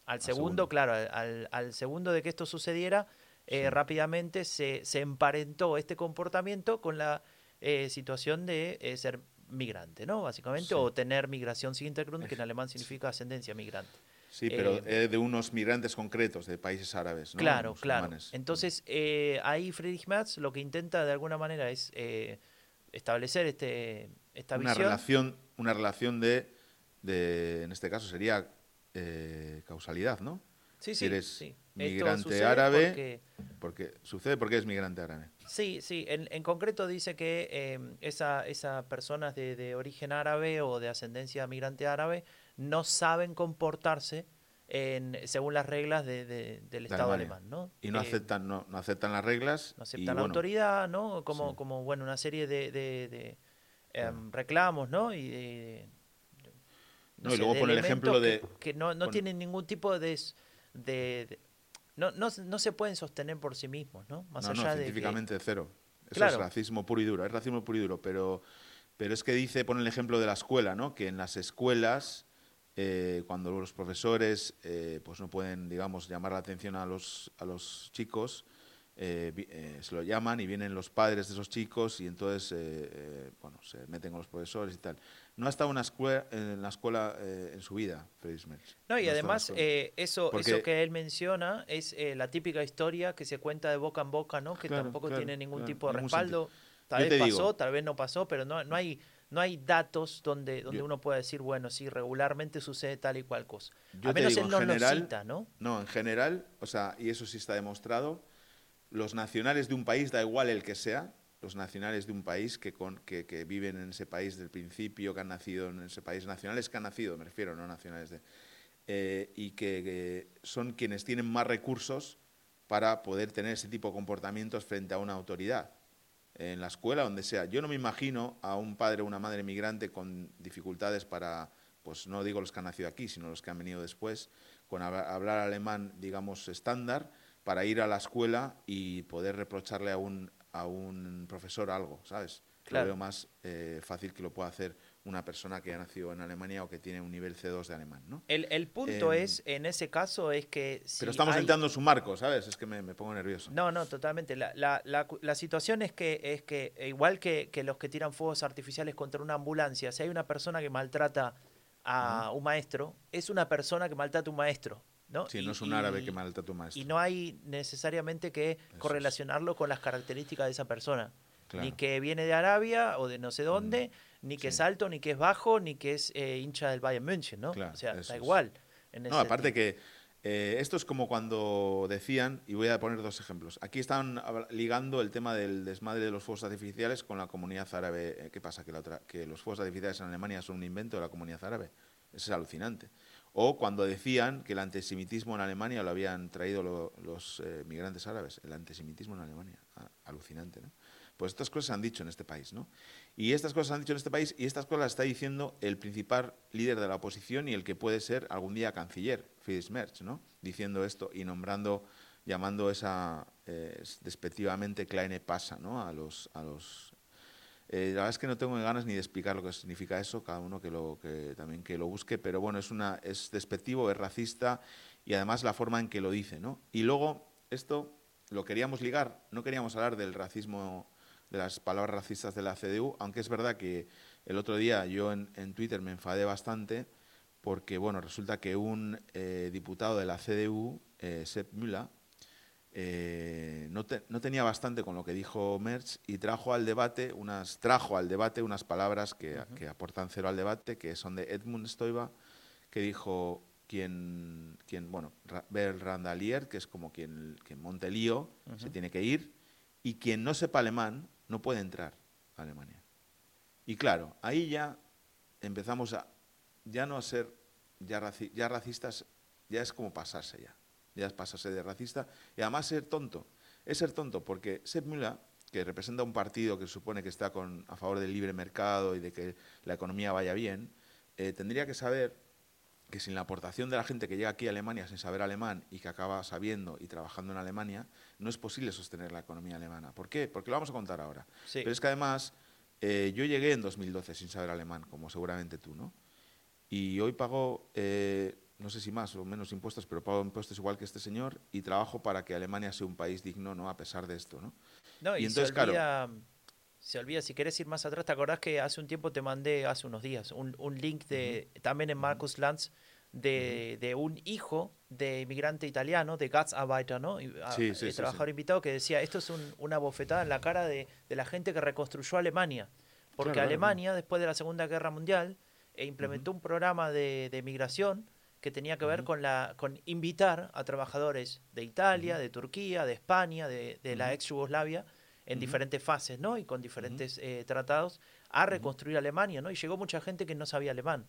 Al segundo. segundo, claro, al- al, segundo de que esto sucediera, eh, Sí. rápidamente se, se emparentó este comportamiento con la eh, situación de ser migrante, ¿no? Básicamente, Sí. o tener migración sin Hintergrund, que en alemán significa ascendencia migrante. Sí, pero Eh, de unos migrantes concretos de países árabes, ¿no? Claro, claro. Entonces, eh, ahí Friedrich Merz lo que intenta de alguna manera es eh, establecer este, esta una visión. relación, una relación de, de, en este caso sería eh, causalidad, ¿no? Sí, si sí, eres sí. Migrante árabe, porque- Porque sucede porque es migrante árabe. Sí, sí. En, en concreto dice que eh, esa, esas personas de, de origen árabe o de ascendencia migrante árabe no saben comportarse en, según las reglas de- de- del Estado alemán, ¿no? Y no Eh, aceptan, no, no aceptan las reglas. no y, aceptan la bueno, autoridad, ¿no? Como, sí. como bueno, una serie de, em, reclamos, ¿no? Y de, No, y luego pone el ejemplo de- que, que no, no tienen ningún tipo de... de- de- no, no, se- no se pueden sostener por sí mismos, ¿no? Más no, no, allá de que- científicamente cero. Eso Claro. es racismo puro y duro, es racismo puro y duro, pero, pero es que dice, pone el ejemplo de la escuela, ¿no? Que en las escuelas, eh, cuando los profesores eh, pues no pueden, digamos, llamar la atención a los, a los chicos, eh, se lo llaman y vienen los padres de esos chicos y entonces, bueno, se meten con los profesores y tal. No ha estado escuela, en la escuela eh, en su vida, Friedrich Merz. No, y además eh, eso, Porque- eso que él menciona es eh, la típica historia que se cuenta de boca en boca, ¿no? Que Claro, tampoco claro, tiene ningún claro, tipo de ningún respaldo. Tal Yo vez pasó, digo- tal vez no pasó, pero no, no hay no hay datos donde, donde Yo- uno pueda decir, bueno, sí, regularmente sucede tal y cual cosa. Yo Al te menos digo, él en no lo general- cita, ¿no? No, en general, o sea, y eso sí está demostrado, los nacionales de un país, da igual el que sea, los nacionales de un país que, con, que, que viven en ese país del principio, que han nacido en ese país, nacionales que han nacido, me refiero, no nacionales de... eh, y que, que son quienes tienen más recursos para poder tener ese tipo de comportamientos frente a una autoridad. En la escuela, donde sea. Yo no me imagino a un padre o una madre migrante con dificultades para, pues no digo los que han nacido aquí, sino los que han venido después, con hab- hablar alemán, digamos, estándar, para ir a la escuela y poder reprocharle a un, a un profesor algo, ¿sabes? Claro. Lo veo más eh, fácil que lo pueda hacer una persona que ha nacido en Alemania o que tiene un nivel C2 de alemán, ¿no? El, el punto Em, es, en ese caso, es que si Pero estamos hay- entrando en su marco, ¿sabes? Es que me, me pongo nervioso. No, no, totalmente. La, la, la, situación es que, es que eh, igual que, que los que tiran fuegos artificiales contra una ambulancia, si hay una persona que maltrata a un maestro, es una persona que maltrata a un maestro. ¿No? Si Y- no es un y- árabe que maltrata a tu maestro. Y no hay necesariamente que correlacionarlo con las características de esa persona. Claro. Ni que viene de Arabia o de no sé dónde, ni que sí. es alto, ni que es bajo, ni que es eh, hincha del Bayern München, ¿no? Claro, o sea, eso da es. igual. en No, aparte sentido. que eh, esto es como cuando decían, y voy a poner dos ejemplos. Aquí están ligando el tema del desmadre de los fuegos artificiales con la comunidad árabe. Eh, ¿Qué pasa? Que, la otra, que los fuegos artificiales en Alemania son un invento de la comunidad árabe. Eso es alucinante. O cuando decían que el antisemitismo en Alemania lo habían traído lo- los eh, migrantes árabes. El antisemitismo en Alemania. Ah, alucinante, ¿no? Pues estas cosas se han dicho en este país, ¿no? Y estas cosas se han dicho en este país y estas cosas las está diciendo el principal líder de la oposición y el que puede ser algún día canciller, Friedrich Merz, ¿no? Diciendo esto y nombrando, llamando esa eh, despectivamente Kleine Pasa, ¿no? A los, a los eh, la verdad es que no tengo ganas ni de explicar lo que significa eso, cada uno que lo que también que lo busque, pero bueno, es despectivo, es racista y además la forma en que lo dice, ¿no? Y luego esto lo queríamos ligar, no queríamos hablar del racismo, de las palabras racistas de la CDU, aunque es verdad que el otro día yo en, Twitter me enfadé bastante porque, bueno, resulta que un eh, diputado de la CDU, eh, Sepp Müller, eh, no, tenía bastante con lo que dijo Merz y trajo al debate unas trajo al debate unas palabras que, aportan cero al debate que son de Edmund Stoiber que dijo quien quien bueno Bert Randalier que es como quien quien monte lío se tiene que ir y quien no sepa alemán no puede entrar a Alemania. Y claro ahí ya empezamos a ya no a ser ya, ya racistas ya es como pasarse ya ya es pasarse de racista, y además ser tonto. Es ser tonto porque Sepp Müller, que representa un partido que supone que está con, a favor del libre mercado y de que la economía vaya bien, eh, tendría que saber que sin la aportación de la gente que llega aquí a Alemania sin saber alemán y que acaba sabiendo y trabajando en Alemania, no es posible sostener la economía alemana. ¿Por qué? Porque lo vamos a contar ahora. Pero es que además eh, yo llegué en 2012 sin saber alemán, como seguramente tú, ¿no? Y hoy pago eh, no sé si más o menos impuestos, pero pago impuestos igual que este señor y trabajo para que Alemania sea un país digno, ¿no? A pesar de esto, ¿no? No, y, entonces, se olvida, se olvida, si quieres ir más atrás, ¿te acordás que hace un tiempo te mandé, hace unos días, un, link de, también en Marcus Lanz, de, un hijo de inmigrante italiano, de Gastarbeiter, ¿no? Y, sí, sí, trabajador invitado, que decía, esto es una bofetada en la cara de, la gente que reconstruyó Alemania. Porque Alemania, después de la Segunda Guerra Mundial, e implementó un programa de, de migración que tenía que ver con, la, con invitar a trabajadores de Italia, de Turquía, de España, de, la ex Yugoslavia, en diferentes fases, ¿no? Y con diferentes eh, tratados, a reconstruir Alemania, ¿no? Y llegó mucha gente que no sabía alemán.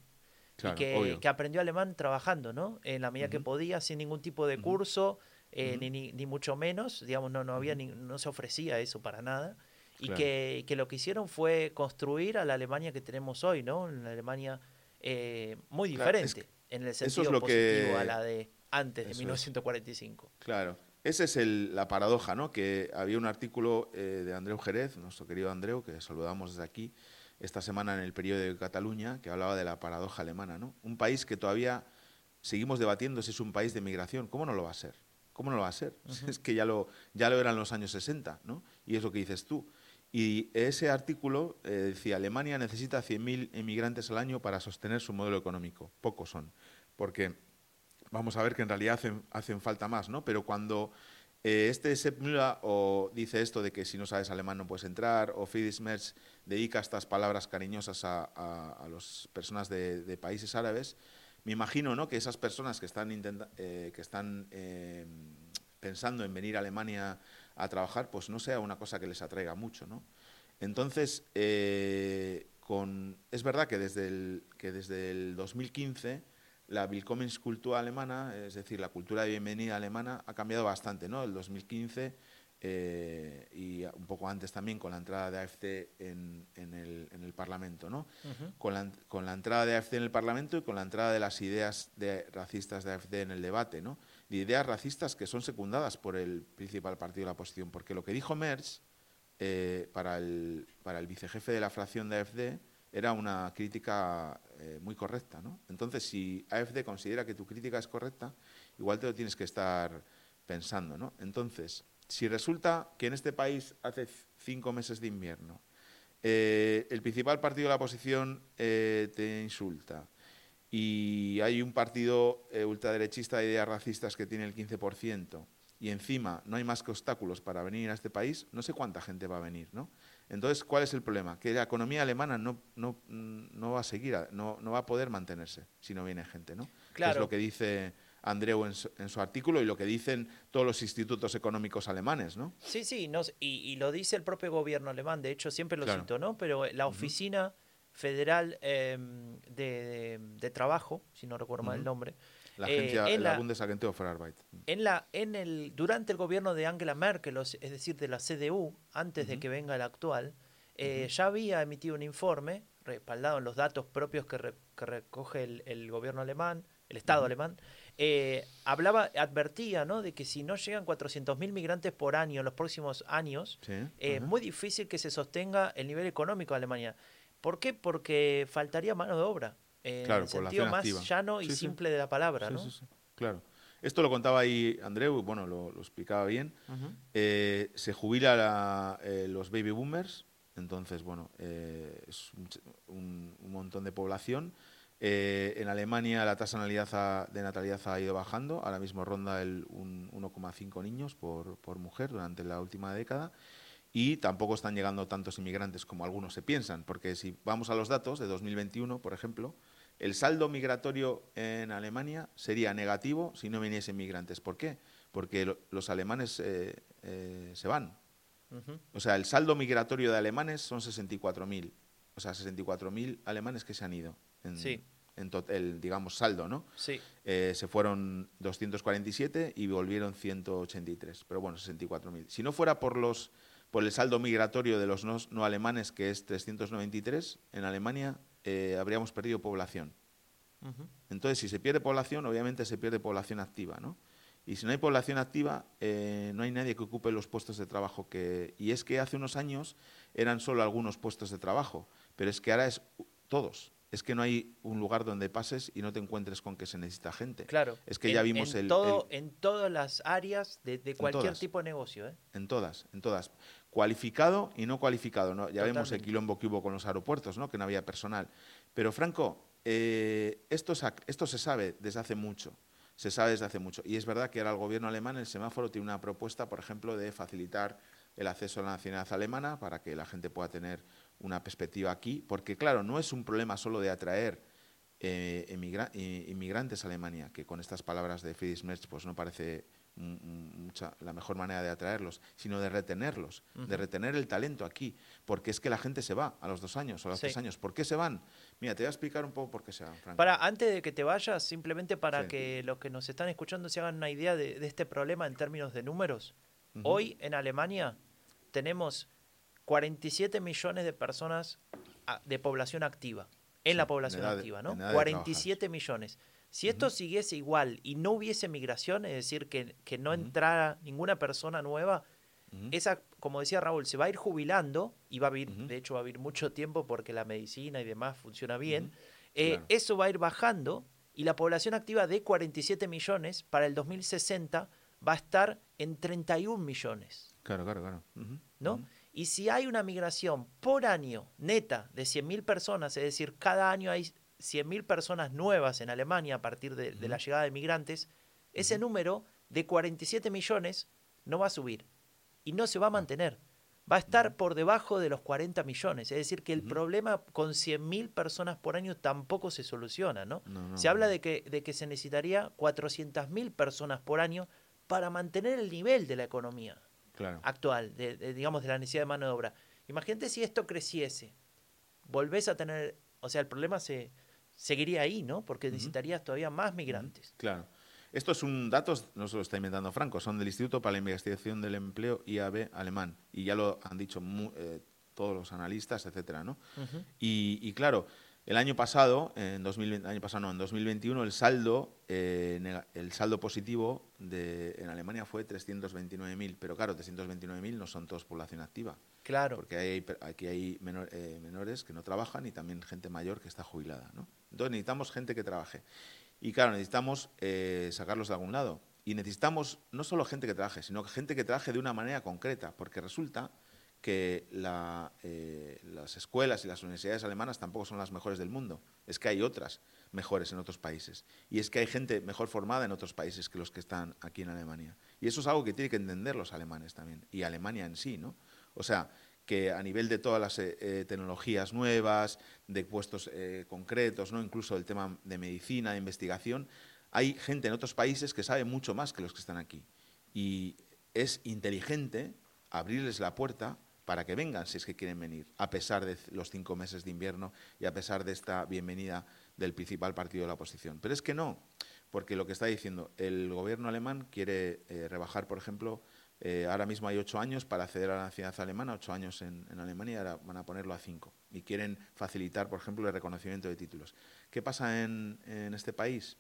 y que, que, aprendió alemán trabajando, ¿no? En la medida que podía, sin ningún tipo de curso, eh, ni, ni, mucho menos, digamos, no, no, había no se ofrecía eso para nada. Y que, que, lo que hicieron fue construir a la Alemania que tenemos hoy, ¿no? Una Alemania eh, muy diferente en el sentido lo positivo a la de antes de 1945. Claro. Esa es la paradoja, ¿no? Que había un artículo eh, de Andreu Jerez, nuestro querido Andreu, que saludamos desde aquí, esta semana en el periódico de Cataluña, que hablaba de la paradoja alemana, ¿no? Un país que todavía seguimos debatiendo si es un país de migración. ¿Cómo no lo va a ser? ¿Cómo no lo va a ser? Es que ya lo, ya lo era en los años 60, ¿no? Y es lo que dices tú. Y ese artículo eh, decía, Alemania necesita 100.000 inmigrantes al año para sostener su modelo económico. Pocos son, porque vamos a ver que en realidad hacen, hacen falta más, ¿no? Pero cuando eh, este Sepp Müller o dice esto de que si no sabes alemán no puedes entrar, o Friedrich Merz dedica estas palabras cariñosas a, a, las personas de, países árabes, me imagino ¿no? que esas personas que están, eh, que están pensando en venir a Alemania a trabajar, pues no sea una cosa que les atraiga mucho, ¿no? Entonces, eh, con, es verdad que desde el, que desde el 2015 la Willkommenskultur alemana, es decir, la cultura de bienvenida alemana, ha cambiado bastante, ¿no? El 2015 eh, y un poco antes también con la entrada de AFD en, en, el, en el, Parlamento, ¿no? con, la, con, la, entrada de AFD en el Parlamento y con la entrada de las ideas de, racistas de AFD en el debate, ¿no? De ideas racistas que son secundadas por el principal partido de la oposición. Porque lo que dijo Merz eh, para, el, para el vicejefe de la fracción de AFD era una crítica eh, muy correcta. ¿no? Entonces, si AFD considera que tu crítica es correcta, igual te lo tienes que estar pensando. ¿no? Entonces, si resulta que en este país hace cinco meses de invierno, eh, el principal partido de la oposición te insulta, y hay un partido eh, ultraderechista de ideas racistas que tiene el 15% y encima no hay más que obstáculos para venir a este país, no sé cuánta gente va a venir, ¿no? Entonces, ¿cuál es el problema? Que la economía alemana no, no, no va a seguir, no, no, va a poder mantenerse si no viene gente, ¿no? Claro. es lo que dice Andreu en su, artículo y lo que dicen todos los institutos económicos alemanes, ¿no? Sí, sí, y, lo dice el propio gobierno alemán, de hecho siempre lo cito, ¿no? Pero la oficina federal em, de, trabajo, si no recuerdo mal el nombre. La agencia, eh, en la, Bundesagentur für Arbeit. En la, en el, durante el gobierno de Angela Merkel, es decir, de la CDU, antes de que venga el actual, eh, ya había emitido un informe respaldado en los datos propios que, recoge el, gobierno alemán, el Estado alemán, eh, hablaba, advertía ¿no? de que si no llegan 400.000 migrantes por año en los próximos años, es muy difícil que se sostenga el nivel económico de Alemania. ¿Por qué? Porque faltaría mano de obra. en el sentido más llano y simple de la palabra, ¿no? claro. Esto lo contaba ahí Andreu, bueno, lo, explicaba bien. Eh, se jubila eh, los baby boomers, entonces, bueno, eh, es un, montón de población. en Alemania la tasa de natalidad ha ido bajando, ahora mismo ronda el 1,5 niños por, por mujer durante la última década y tampoco están llegando tantos inmigrantes como algunos se piensan, porque si vamos a los datos de 2021, por ejemplo, el saldo migratorio en Alemania sería negativo si no viniesen migrantes. ¿Por qué? Porque los alemanes eh, eh, se van. O sea, el saldo migratorio de alemanes son 64.000. O sea, 64.000 alemanes que se han ido. En, sí. en el, digamos, saldo, ¿no? Sí. Eh, se fueron 247 y volvieron 183. Pero bueno, 64.000. Si no fuera por los por el saldo migratorio de los no, alemanes, que es 393, en Alemania eh, habríamos perdido población. Entonces, si se pierde población, obviamente se pierde población activa, ¿no? Y si no hay población activa, eh, no hay nadie que ocupe los puestos de trabajo que... Y es que hace unos años eran solo algunos puestos de trabajo, pero es que ahora es todos es que no hay un lugar donde pases y no te encuentres con que se necesita gente. Claro. Es que ya vimos en el, todo, En todas las áreas de, cualquier tipo de negocio. ¿eh? En todas, en todas. Cualificado y no cualificado. ¿no? Ya vemos el quilombo que hubo con los aeropuertos, ¿no? que no había personal. Pero Franco, eh, esto, esto se sabe desde hace mucho. Se sabe desde hace mucho. Y es verdad que ahora el gobierno alemán, el semáforo, tiene una propuesta, por ejemplo, de facilitar el acceso a la nacionalidad alemana para que la gente pueda tener una perspectiva aquí, porque claro, no es un problema solo de atraer eh, inmigrantes a Alemania, que con estas palabras de Friedrich Merz pues no parece mucha, la mejor manera de atraerlos, sino de retenerlos, de retener el talento aquí, porque es que la gente se va a los dos años o a los tres años. ¿Por qué se van? Mira, te voy a explicar un poco por qué se van, Frank. Para, antes de que te vayas, simplemente para que los que nos están escuchando se hagan una idea de, este problema en términos de números. Hoy en Alemania tenemos 47 millones de personas ah, de población activa, en la población activa, ¿no? 47 millones. Si esto siguiese igual y no hubiese migración, es decir, que, no entrara ninguna persona nueva, esa, como decía Raúl, se va a ir jubilando y va a vivir, de hecho va a vivir mucho tiempo porque la medicina y demás funciona bien. Eh, eso va a ir bajando y la población activa de 47 millones para el 2060 va a estar en 31 millones. Claro, claro, claro. ¿No? Y si hay una migración por año neta de 100.000 personas, es decir, cada año hay 100.000 personas nuevas en Alemania a partir de, la llegada de migrantes, ese número de 47 millones no va a subir y no se va a mantener. Va a estar por debajo de los 40 millones. Es decir, que el problema con 100.000 personas por año tampoco se soluciona. ¿no? se habla de que, de que se necesitaría 400.000 personas por año para mantener el nivel de la economía actual, de, digamos, de la necesidad de mano de obra. Imagínate si esto creciese. Volvés a tener, o sea, el problema se seguiría ahí, ¿no? Porque necesitarías todavía más migrantes. Claro. Esto es un dato, no se lo está inventando Franco, son del Instituto para la Investigación del Empleo IAB alemán. Y ya lo han dicho eh, todos los analistas, etcétera, ¿no? y, claro, el año pasado, en 2020, año pasado no, en 2021, el saldo, eh, el saldo positivo de, en Alemania fue 329.000, pero claro, 329.000 no son todos población activa. Claro. Porque hay, aquí hay eh, menores que no trabajan y también gente mayor que está jubilada, ¿no? Entonces necesitamos gente que trabaje. Y claro, necesitamos eh, sacarlos de algún lado. Y necesitamos no solo gente que trabaje, sino gente que trabaje de una manera concreta, porque resulta que eh, las escuelas y las universidades alemanas tampoco son las mejores del mundo. Es que hay otras mejores en otros países. Y es que hay gente mejor formada en otros países que los que están aquí en Alemania. Y eso es algo que tienen que entender los alemanes también. Y Alemania en sí, ¿no? O sea, que a nivel de todas las eh, eh, tecnologías nuevas, de puestos concretos, ¿no? incluso el tema de medicina, de investigación, hay gente en otros países que sabe mucho más que los que están aquí. Y es inteligente abrirles la puerta para que vengan si es que quieren venir, a pesar de los cinco meses de invierno y a pesar de esta bienvenida del principal partido de la oposición. Pero es que no, porque lo que está diciendo, el gobierno alemán quiere eh, rebajar, por ejemplo, eh, ahora mismo hay ocho años para acceder a la nacionalidad alemana, ocho años en, Alemania, y ahora van a ponerlo a cinco. Y quieren facilitar, por ejemplo, el reconocimiento de títulos. ¿Qué pasa en este país?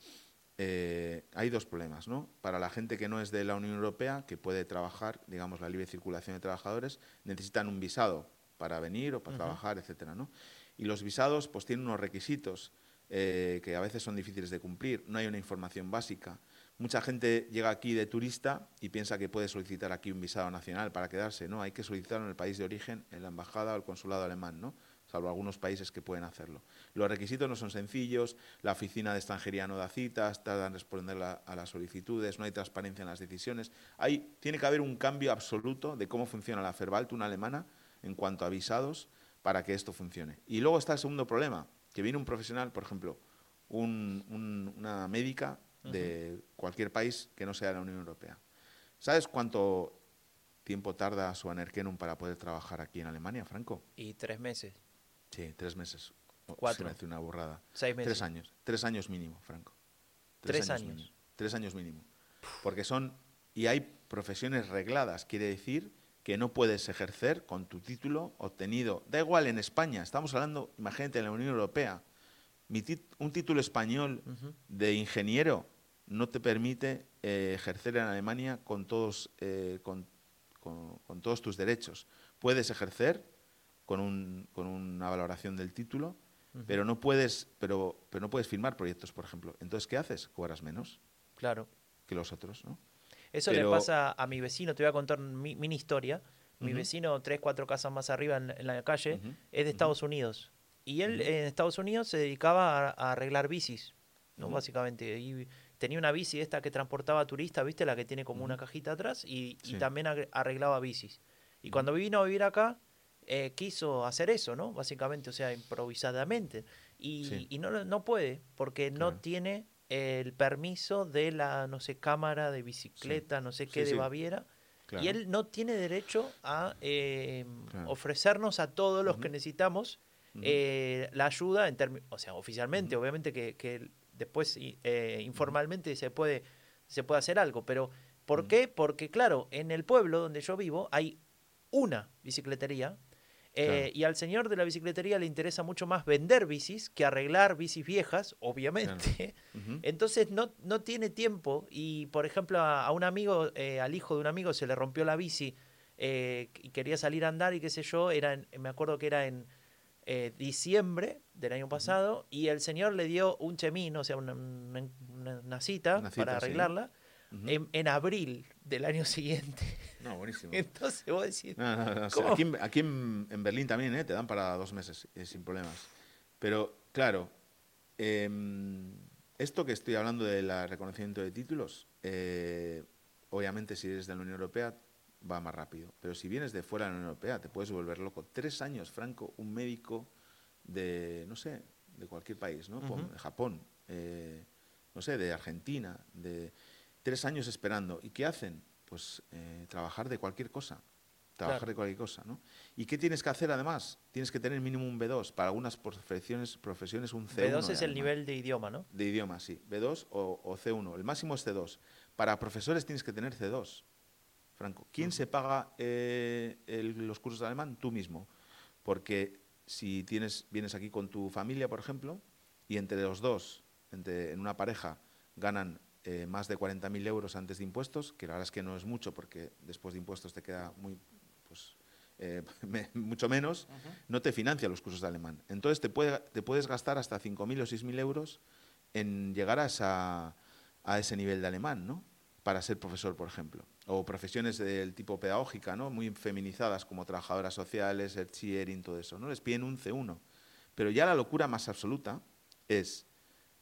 Eh, hay dos problemas, ¿no? Para la gente que no es de la Unión Europea, que puede trabajar, digamos, la libre circulación de trabajadores, necesitan un visado para venir o para trabajar, etcétera, ¿no? Y los visados, pues tienen unos requisitos eh, que a veces son difíciles de cumplir. No hay una información básica. Mucha gente llega aquí de turista y piensa que puede solicitar aquí un visado nacional para quedarse. No, hay que solicitarlo en el país de origen, en la embajada o el consulado alemán, ¿no? salvo algunos países que pueden hacerlo. Los requisitos no son sencillos, la oficina de extranjería no da citas, tarda en responder a las solicitudes, no hay transparencia en las decisiones. Hay, tiene que haber un cambio absoluto de cómo funciona la una alemana en cuanto a visados para que esto funcione. Y luego está el segundo problema, que viene un profesional, por ejemplo, una médica de cualquier país que no sea la Unión Europea. ¿Sabes cuánto tiempo tarda su Anerkenum para poder trabajar aquí en Alemania, Franco? Y tres meses. Sí, tres meses. Cuatro. Se me hace una burrada. Seis meses. Tres años. Tres años mínimo, Franco. Tres, años. Tres años mínimo. Porque son. Y hay profesiones regladas. Quiere decir que no puedes ejercer con tu título obtenido. Da igual en España. Estamos hablando, imagínate, en la Unión Europea. un título español de ingeniero no te permite eh, ejercer en Alemania con todos, eh, con, todos tus derechos. Puedes ejercer con, un, con una valoración del título, pero, no puedes, pero, pero no puedes firmar proyectos, por ejemplo. Entonces, ¿qué haces? Cobras menos claro. que los otros, ¿no? Eso le pasa a mi vecino, te voy a contar mi mini historia. Mi vecino, tres, cuatro casas más arriba en, la calle, es de Estados Unidos. Y él en Estados Unidos se dedicaba a, arreglar bicis, ¿no? Básicamente. Y tenía una bici esta que transportaba turistas, ¿viste? La que tiene como una cajita atrás y, también arreglaba bicis. Y cuando vino a vivir acá, eh, quiso hacer eso, ¿no? Básicamente, o sea, improvisadamente. Y, no, no puede, porque no tiene el permiso de la, no sé, cámara de bicicleta, no sé qué, de Baviera. Y él no tiene derecho a eh, ofrecernos a todos los que necesitamos eh, la ayuda, en o sea, oficialmente, obviamente que, que después eh, informalmente se puede, se puede hacer algo, pero ¿por qué? Porque claro, en el pueblo donde yo vivo hay una bicicletería eh, y al señor de la bicicletería le interesa mucho más vender bicis que arreglar bicis viejas, obviamente. Entonces no, no tiene tiempo. Y, por ejemplo, a, un amigo, eh, al hijo de un amigo se le rompió la bici y quería salir a andar y qué sé yo, era me acuerdo que era en diciembre del año pasado y el señor le dio un chemín, o sea, una, cita, para arreglarla. en, abril del año siguiente. No, buenísimo. Entonces vos decís. aquí, en, Berlín también ¿eh? te dan para dos meses eh, sin problemas. Pero, claro, em, esto que estoy hablando del reconocimiento de títulos, eh, obviamente si eres de la Unión Europea va más rápido. Pero si vienes de fuera de la Unión Europea te puedes volver loco. Tres años, Franco, un médico de, no sé, de cualquier país, ¿no? De Japón, eh, no sé, de Argentina, de tres años esperando. ¿Y qué hacen? Pues eh, trabajar de cualquier cosa. Trabajar de cualquier cosa, ¿no? ¿Y qué tienes que hacer además? Tienes que tener mínimo un B2. Para algunas profesiones, profesiones un C1. B2 es el nivel de idioma, ¿no? De idioma, sí. B2 o, C1. El máximo es C2. Para profesores tienes que tener C2. Franco, ¿quién se paga eh, los cursos de alemán? Tú mismo. Porque si tienes, vienes aquí con tu familia, por ejemplo, y entre los dos, en una pareja, ganan eh, más de 40.000 euros antes de impuestos, que la verdad es que no es mucho porque después de impuestos te queda muy, pues, eh, mucho menos, no te financia los cursos de alemán. Entonces te, puede, te puedes gastar hasta 5.000 o 6.000 euros en llegar a, a ese nivel de alemán, ¿no? Para ser profesor, por ejemplo o profesiones del tipo pedagógica, ¿no? muy feminizadas como trabajadoras sociales, el todo eso, ¿no? les piden un C1. Pero ya la locura más absoluta es,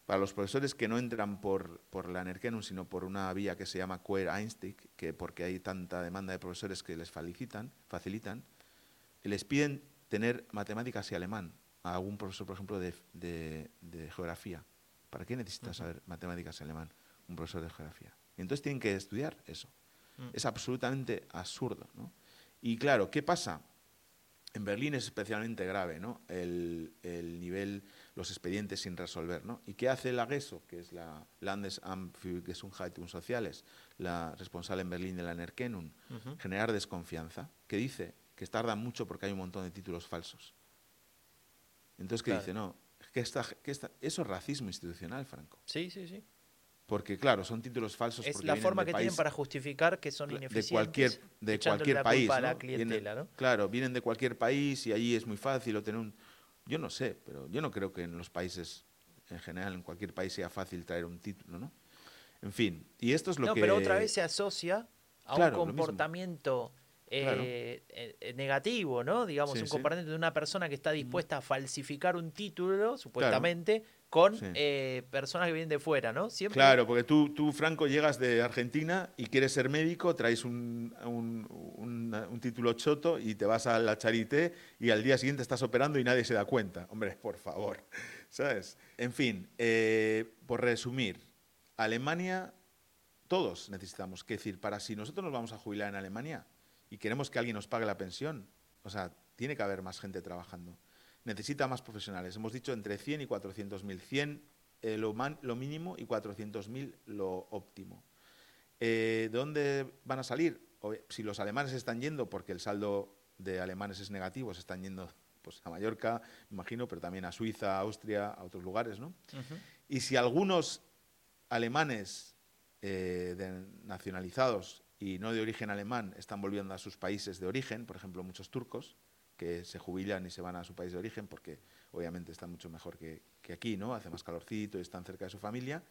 para los profesores que no entran por, por la Nerkenum, sino por una vía que se llama Queer Einstieg, que porque hay tanta demanda de profesores que les facilitan, facilitan les piden tener matemáticas y alemán a algún profesor, por ejemplo, de, de, geografía. ¿Para qué necesitas saber matemáticas y alemán un profesor de geografía? Entonces tienen que estudiar eso. Mm. Es absolutamente absurdo. ¿no? Y claro, ¿qué pasa? En Berlín es especialmente grave ¿no? el, nivel, los expedientes sin resolver. ¿no? ¿Y qué hace la GESO, que es la Landesamt für Gesundheit und Soziales, la responsable en Berlín de la Nerkenung? Generar desconfianza, que dice que tarda mucho porque hay un montón de títulos falsos. Entonces, ¿qué dice? No, que, está, que eso es racismo institucional, Franco. Sí, sí, sí. Porque, claro, son títulos falsos. Es la forma que tienen para justificar que son ineficientes. De cualquier, de cualquier país. la clientela, ¿no? Claro, vienen de cualquier país y allí es muy fácil obtener un. Yo no sé, pero yo no creo que en los países, en general, en cualquier país sea fácil traer un título, ¿no? En fin, y esto es lo no, que... pero otra vez se asocia a Claro, un comportamiento Claro. eh, eh, negativo, ¿no? Digamos, Sí, un sí. comportamiento de una persona que está dispuesta a falsificar un título, supuestamente, con Sí. eh, personas que vienen de fuera, ¿no? Siempre Claro, porque tú, tú, Franco, llegas de Argentina y quieres ser médico, traes un, un- un- un título choto y te vas a la charité y al día siguiente estás operando y nadie se da cuenta. Hombre, por favor, ¿sabes? En fin, eh, por resumir, Alemania, todos necesitamos, que decir, para si nosotros nos vamos a jubilar en Alemania y queremos que alguien nos pague la pensión, o sea, tiene que haber más gente trabajando. Necesita más profesionales. Hemos dicho entre 100 y 400 mil. 100 eh, lo, man- lo mínimo y 400 mil lo óptimo. Eh, ¿De dónde van a salir? O- Si los alemanes están yendo, porque el saldo de alemanes es negativo, se están yendo pues, a Mallorca, imagino, pero también a Suiza, a Austria, a otros lugares, ¿no? Y si algunos alemanes eh, de- nacionalizados y no de origen alemán están volviendo a sus países de origen, por ejemplo, muchos turcos que se jubilan y se van a su país de origen porque obviamente están mucho mejor que, que aquí, ¿no? Hace más calorcito y están cerca de su familia,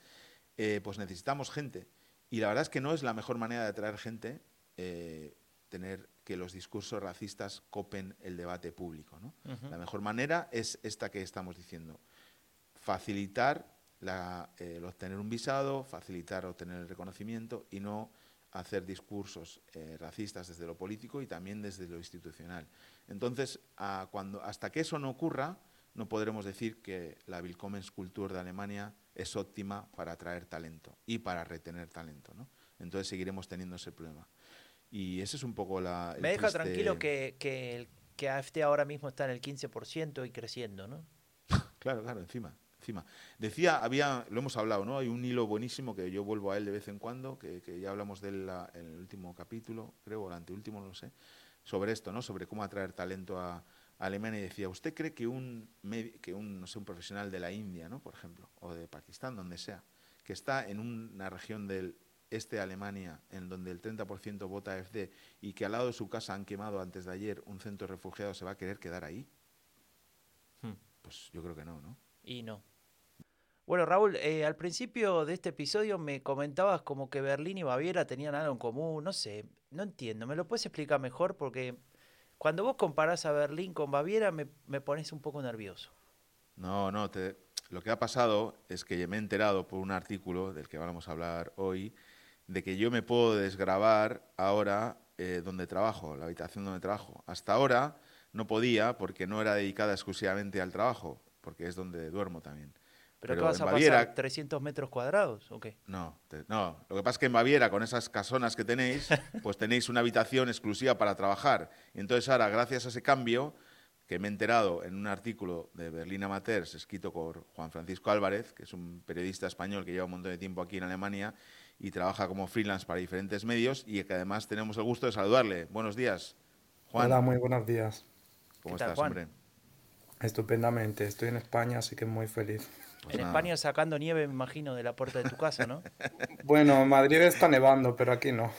eh, pues necesitamos gente. Y la verdad es que no es la mejor manera de atraer gente eh, tener que los discursos racistas copen el debate público, ¿no? La mejor manera es esta que estamos diciendo, facilitar la- eh, el obtener un visado, facilitar obtener el reconocimiento y no hacer discursos eh, racistas desde lo político y también desde lo institucional. Entonces, a cuando, hasta que eso no ocurra, no podremos decir que la Willkommenskultur de Alemania es óptima para atraer talento y para retener talento. ¿no? Entonces seguiremos teniendo ese problema. Y ese es un poco la... Me deja triste- tranquilo que, que, que AFT ahora mismo está en el 15% y creciendo, ¿no? Claro, claro, encima, encima. Decía, había, lo hemos hablado, ¿no? Hay un hilo buenísimo que yo vuelvo a él de vez en cuando, que, que ya hablamos de él en el último capítulo, creo, o el anteúltimo, no lo sé, sobre esto, ¿no? Sobre cómo atraer talento a, a Alemania y decía, ¿usted cree que un, que un, no sé, un profesional de la India, ¿no? Por ejemplo, o de Pakistán, donde sea, que está en una región del este de Alemania, en donde el 30% vota AfD y que al lado de su casa han quemado antes de ayer un centro de refugiados, ¿se va a querer quedar ahí? Hmm. Pues yo creo que no, ¿no? Y no. Bueno, Raúl, eh, al principio de este episodio me comentabas como que Berlín y Baviera tenían algo en común, no sé, no entiendo, ¿me lo puedes explicar mejor? Porque cuando vos comparás a Berlín con Baviera me, me pones un poco nervioso. No, no, te- lo que ha pasado es que me he enterado por un artículo del que vamos a hablar hoy, de que yo me puedo desgravar ahora eh, donde trabajo, la habitación donde trabajo. Hasta ahora no podía porque no era dedicada exclusivamente al trabajo, porque es donde duermo también. ¿Pero, Pero qué vas a Baviera- pasar? ¿300 metros cuadrados o qué? No, te- no. Lo que pasa es que en Baviera, con esas casonas que tenéis, pues tenéis una habitación exclusiva para trabajar. Y entonces ahora, gracias a ese cambio, que me he enterado en un artículo de Berlín Amateurs, escrito por Juan Francisco Álvarez, que es un periodista español que lleva un montón de tiempo aquí en Alemania y trabaja como freelance para diferentes medios y que además tenemos el gusto de saludarle. Buenos días, Juan. Hola, muy buenos días. ¿Cómo ¿Qué tal, estás, Juan? hombre? Estupendamente. Estoy en España, así que muy feliz. En nada. España sacando nieve, me imagino, de la puerta de tu casa, ¿no? Bueno, en Madrid está nevando, pero aquí no.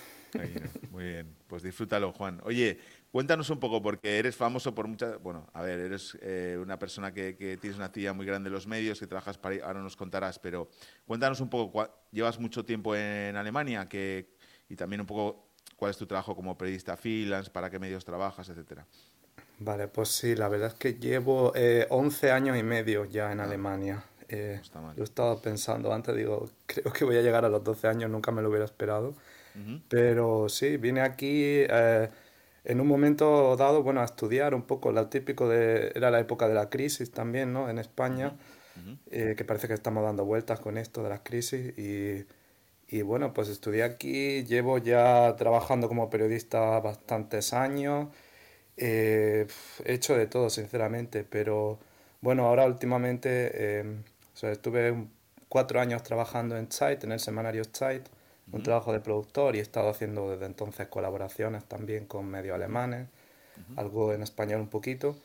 Muy bien, pues disfrútalo, Juan. Oye, cuéntanos un poco, porque eres famoso por muchas. Bueno, a ver, eres eh, una persona que, que tienes una actividad muy grande en los medios, que trabajas para. Ahora nos contarás, pero cuéntanos un poco. cua- Llevas mucho tiempo en Alemania que, y también un poco cuál es tu trabajo como periodista freelance, para qué medios trabajas, etcétera. Vale, pues sí, la verdad es que llevo eh, 11 años y medio ya en Alemania. Eh, No lo he estado pensando antes, digo, creo que voy a llegar a los 12 años, nunca me lo hubiera esperado. Ujú. Pero sí, vine aquí eh, en un momento dado, bueno, a estudiar un poco, lo típico de, era la época de la crisis también, ¿no? En España, eh, que parece que estamos dando vueltas con esto de las crisis y, y bueno, pues estudié aquí, llevo ya trabajando como periodista bastantes años, eh, he hecho de todo, sinceramente, pero bueno, ahora últimamente, o sea, estuve un- cuatro años trabajando en Zeit, en el semanario Zeit, un trabajo de productor y he estado haciendo desde entonces colaboraciones también con medios alemanes, algo en español un poquito.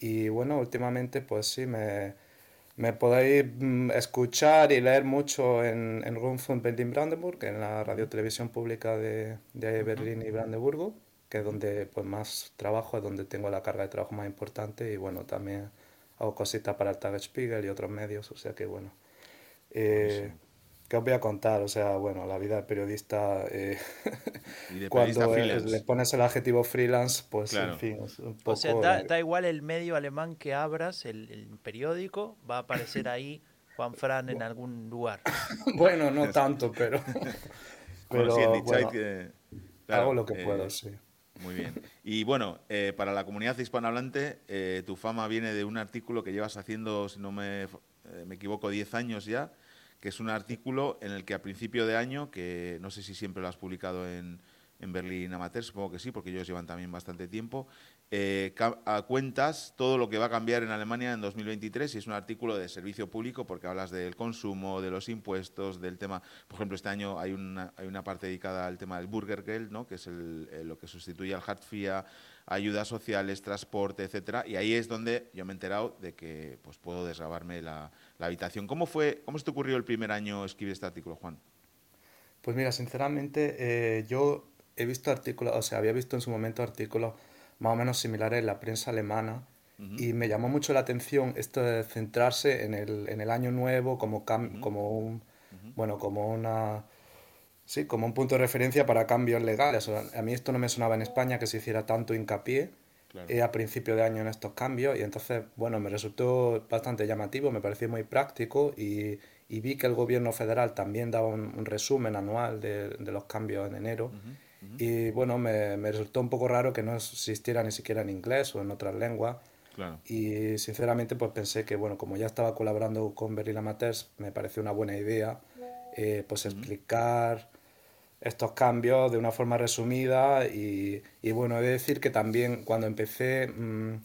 Y bueno, últimamente pues sí, me, me podéis mm, escuchar y leer mucho en, en Rundfunk Berlin-Brandenburg, en la radio televisión pública de, de Berlín y Brandeburgo, que es donde pues más trabajo, es donde tengo la carga de trabajo más importante y bueno, también hago cositas para el Tagesspiegel y otros medios, o sea que bueno. Eh, ¿qué os voy a contar? O sea, bueno, la vida de periodista, eh, cuando le pones el adjetivo freelance, pues en fin, es un poco... O sea, da, igual el medio alemán que abras, el, periódico, va a aparecer ahí Juan Fran en algún lugar. bueno, no tanto, pero... pero hago lo que puedo, sí. Muy bien. Y bueno, eh, para la comunidad hispanohablante, eh, tu fama viene de un artículo que llevas haciendo, si no me, eh, equivoco, 10 años ya, que es un artículo en el que a principio de año, que no sé si siempre lo has publicado en, en Berlín Amateur, supongo que sí, porque ellos llevan también bastante tiempo, eh, cuentas todo lo que va a cambiar en Alemania en 2023 y es un artículo de servicio público porque hablas del consumo, de los impuestos, del tema, por ejemplo, este año hay una, hay una parte dedicada al tema del Burgergeld, ¿no? que es lo que sustituye al Hartfia, ayudas sociales, transporte, etcétera, y ahí es donde yo me he enterado de que pues puedo desgrabarme la, habitación. ¿Cómo fue, cómo se te ocurrió el primer año escribir este artículo, Juan? Pues mira, sinceramente, eh, yo he visto artículos, o sea, había visto en su momento artículos más o menos similares en la prensa alemana. Y me llamó mucho la atención esto de centrarse en el, en el año nuevo como, como un, bueno, como una, sí, como un punto de referencia para cambios legales. a mí esto no me sonaba en España que se hiciera tanto hincapié eh, a principio de año en estos cambios y entonces, bueno, me resultó bastante llamativo, me pareció muy práctico y, y vi que el gobierno federal también daba un, resumen anual de, de, los cambios en enero. Y bueno, me, me, resultó un poco raro que no existiera ni siquiera en inglés o en otras lenguas. Y sinceramente pues pensé que, bueno, como ya estaba colaborando con Berlin Amateurs, me pareció una buena idea eh, pues explicar estos cambios de una forma resumida y, y, bueno, he de decir que también cuando empecé mm,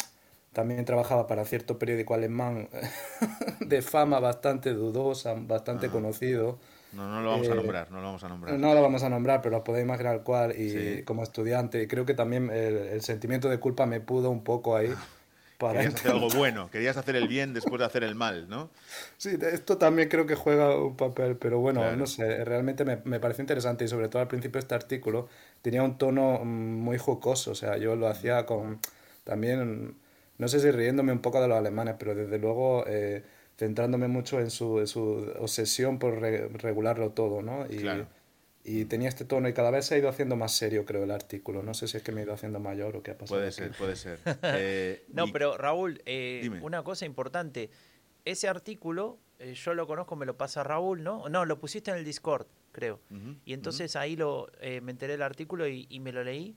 también trabajaba para cierto periódico alemán de fama bastante dudosa, bastante conocido no, no lo vamos a eh, nombrar, no lo vamos a nombrar. No lo vamos a nombrar, pero os podéis imaginar cuál. Y como estudiante, creo que también el, sentimiento de culpa me pudo un poco ahí. Para querías hacer algo bueno, querías hacer el bien después de hacer el mal, ¿no? Sí, esto también creo que juega un papel, pero bueno, no sé, realmente me, me, pareció interesante y sobre todo al principio este artículo tenía un tono mm, muy jocoso, o sea, yo lo hacía con también, no sé si riéndome un poco de los alemanes, pero desde luego... Eh, centrándome mucho en su, su obsesión por regularlo todo, ¿no? Y, y tenía este tono y cada vez se ha ido haciendo más serio, creo, el artículo. No sé si es que me he ido haciendo mayor o qué ha pasado. Puede ser, puede ser. Eh, no, pero Raúl, eh, una cosa importante. Ese artículo, eh, yo lo conozco, me lo pasa Raúl, ¿no? No, lo pusiste en el Discord, creo. y entonces ahí lo, me enteré del artículo y, y, me lo leí.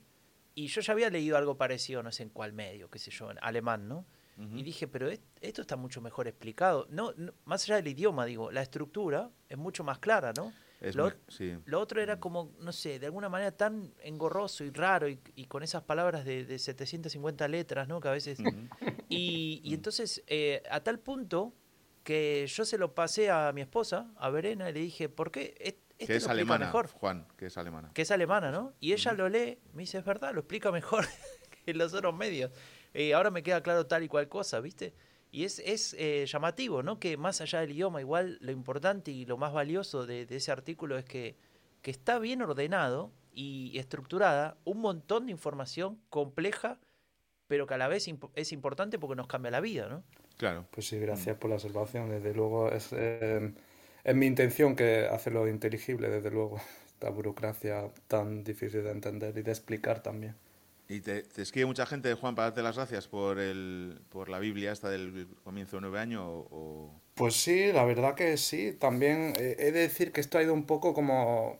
Y yo ya había leído algo parecido, no sé en cuál medio, qué sé yo, en alemán, ¿no? Y dije, pero esto está mucho mejor explicado. No, más allá del idioma, digo, la estructura es mucho más clara, ¿no? Lo, lo, otro era como, no sé, de alguna manera tan engorroso y raro y, con esas palabras de, de, 750 letras, ¿no? Que a veces... y, y, entonces, eh, a tal punto que yo se lo pasé a mi esposa, a Verena, y le dije, ¿por qué? Este que es alemana, mejor. Juan, que es alemana. Que es alemana, ¿no? Y ella lo lee, me dice, es verdad, lo explica mejor que los otros medios. Eh, ahora me queda claro tal y cual cosa, ¿viste? Y es, es eh, llamativo, ¿no? Que más allá del idioma, igual lo importante y lo más valioso de, ese artículo es que, que, está bien ordenado y estructurada un montón de información compleja, pero que a la vez es importante porque nos cambia la vida, ¿no? Claro. Pues sí, gracias por la observación. Desde luego es, eh, es mi intención que hacerlo inteligible, desde luego. Esta burocracia tan difícil de entender y de explicar también. ¿Y te, escribe mucha gente, Juan, para darte las gracias por, el, por la Biblia hasta del comienzo de nueve años? O... Pues sí, la verdad que sí. También eh, he de decir que esto ha ido un poco como...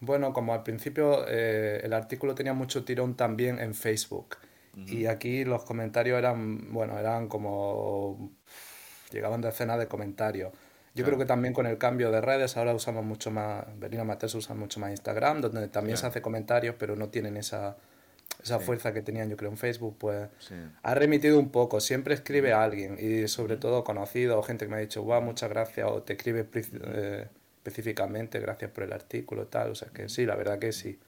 Bueno, como al principio eh, el artículo tenía mucho tirón también en Facebook. Y aquí los comentarios eran, bueno, eran como... Llegaban decenas de comentarios. Yo creo que también con el cambio de redes ahora usamos mucho más, Berlina Mates usa mucho más Instagram, donde también se hace comentarios, pero no tienen esa esa fuerza que tenían, yo creo, en Facebook, pues ha remitido un poco. Siempre escribe a alguien y sobre todo conocido o gente que me ha dicho, wow, muchas gracias, o te escribe eh, específicamente, gracias por el artículo, tal. O sea que sí, la verdad que sí.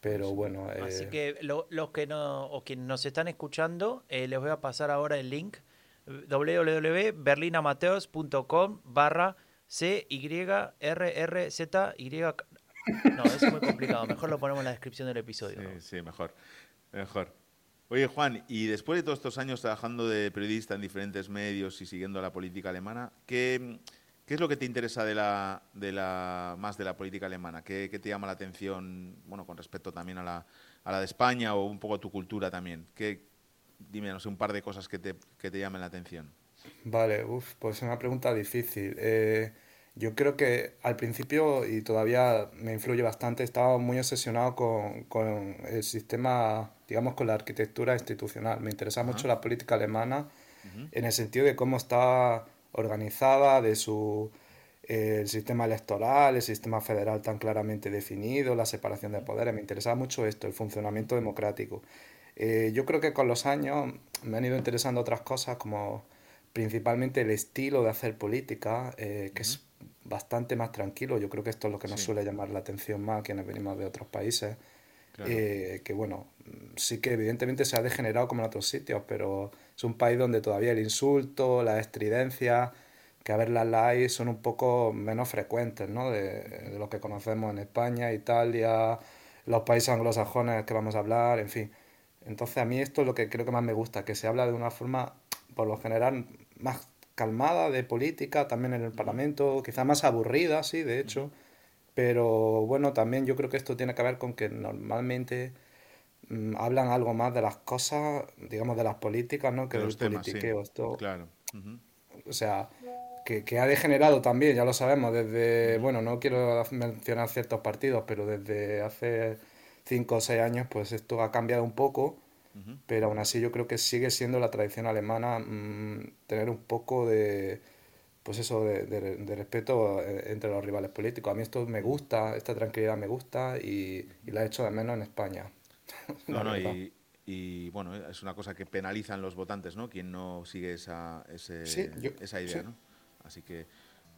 Pero bueno. Eh... Así que los que no, o quienes nos están escuchando, eh, les voy a pasar ahora el link www.berlinamateos.com barra C Y R R Z Y no, es muy complicado. Mejor lo ponemos en la descripción del episodio. Sí, sí, mejor. Mejor. Oye, Juan, y después de todos estos años trabajando de periodista en diferentes medios y siguiendo la política alemana, ¿qué, ¿Qué es lo que te interesa de la, de la más de la política alemana? ¿Qué, te llama la atención, bueno, con respecto también a la, a la de España o un poco tu cultura también? ¿Qué, dime, no sé, un par de cosas que te, que te llamen la atención. Vale, uf, pues es una pregunta difícil. Eh, yo creo que al principio, y todavía me influye bastante, estaba muy obsesionado con, con el sistema, digamos, con la arquitectura institucional. Me interesa mucho la política alemana en el sentido de cómo está organizada, de su eh, el sistema electoral, el sistema federal tan claramente definido, la separación de poderes. Me interesaba mucho esto, el funcionamiento democrático. Eh, yo creo que con los años me han ido interesando otras cosas como principalmente el estilo de hacer política, eh, que es bastante más tranquilo. Yo creo que esto es lo que nos suele llamar la atención más a quienes venimos de otros países. Eh, que bueno, sí que evidentemente se ha degenerado como en otros sitios, pero es un país donde todavía el insulto, la estridencia, que a ver las likes son un poco menos frecuentes, ¿no? De, de, lo que conocemos en España, Italia, los países anglosajones que vamos a hablar, en fin. Entonces a mí esto es lo que creo que más me gusta, que se habla de una forma, por lo general, más calmada de política, también en el Parlamento, quizá más aburrida, sí, de hecho, pero bueno, también yo creo que esto tiene que ver con que normalmente mm, hablan algo más de las cosas, digamos, de las políticas, ¿no? Que del politiqueo. Esto, claro. O sea, que, que, ha degenerado también, ya lo sabemos, desde, bueno, no quiero mencionar ciertos partidos, pero desde hace cinco o seis años, pues esto ha cambiado un poco pero aún así yo creo que sigue siendo la tradición alemana mm, tener un poco de pues eso de, respeto eh, entre los rivales políticos. A mí esto me gusta, esta tranquilidad me gusta y, la he hecho de menos en España. No, no, y, bueno, es una cosa que penalizan los votantes, ¿no? Quien no sigue esa, esa idea, ¿no? Así que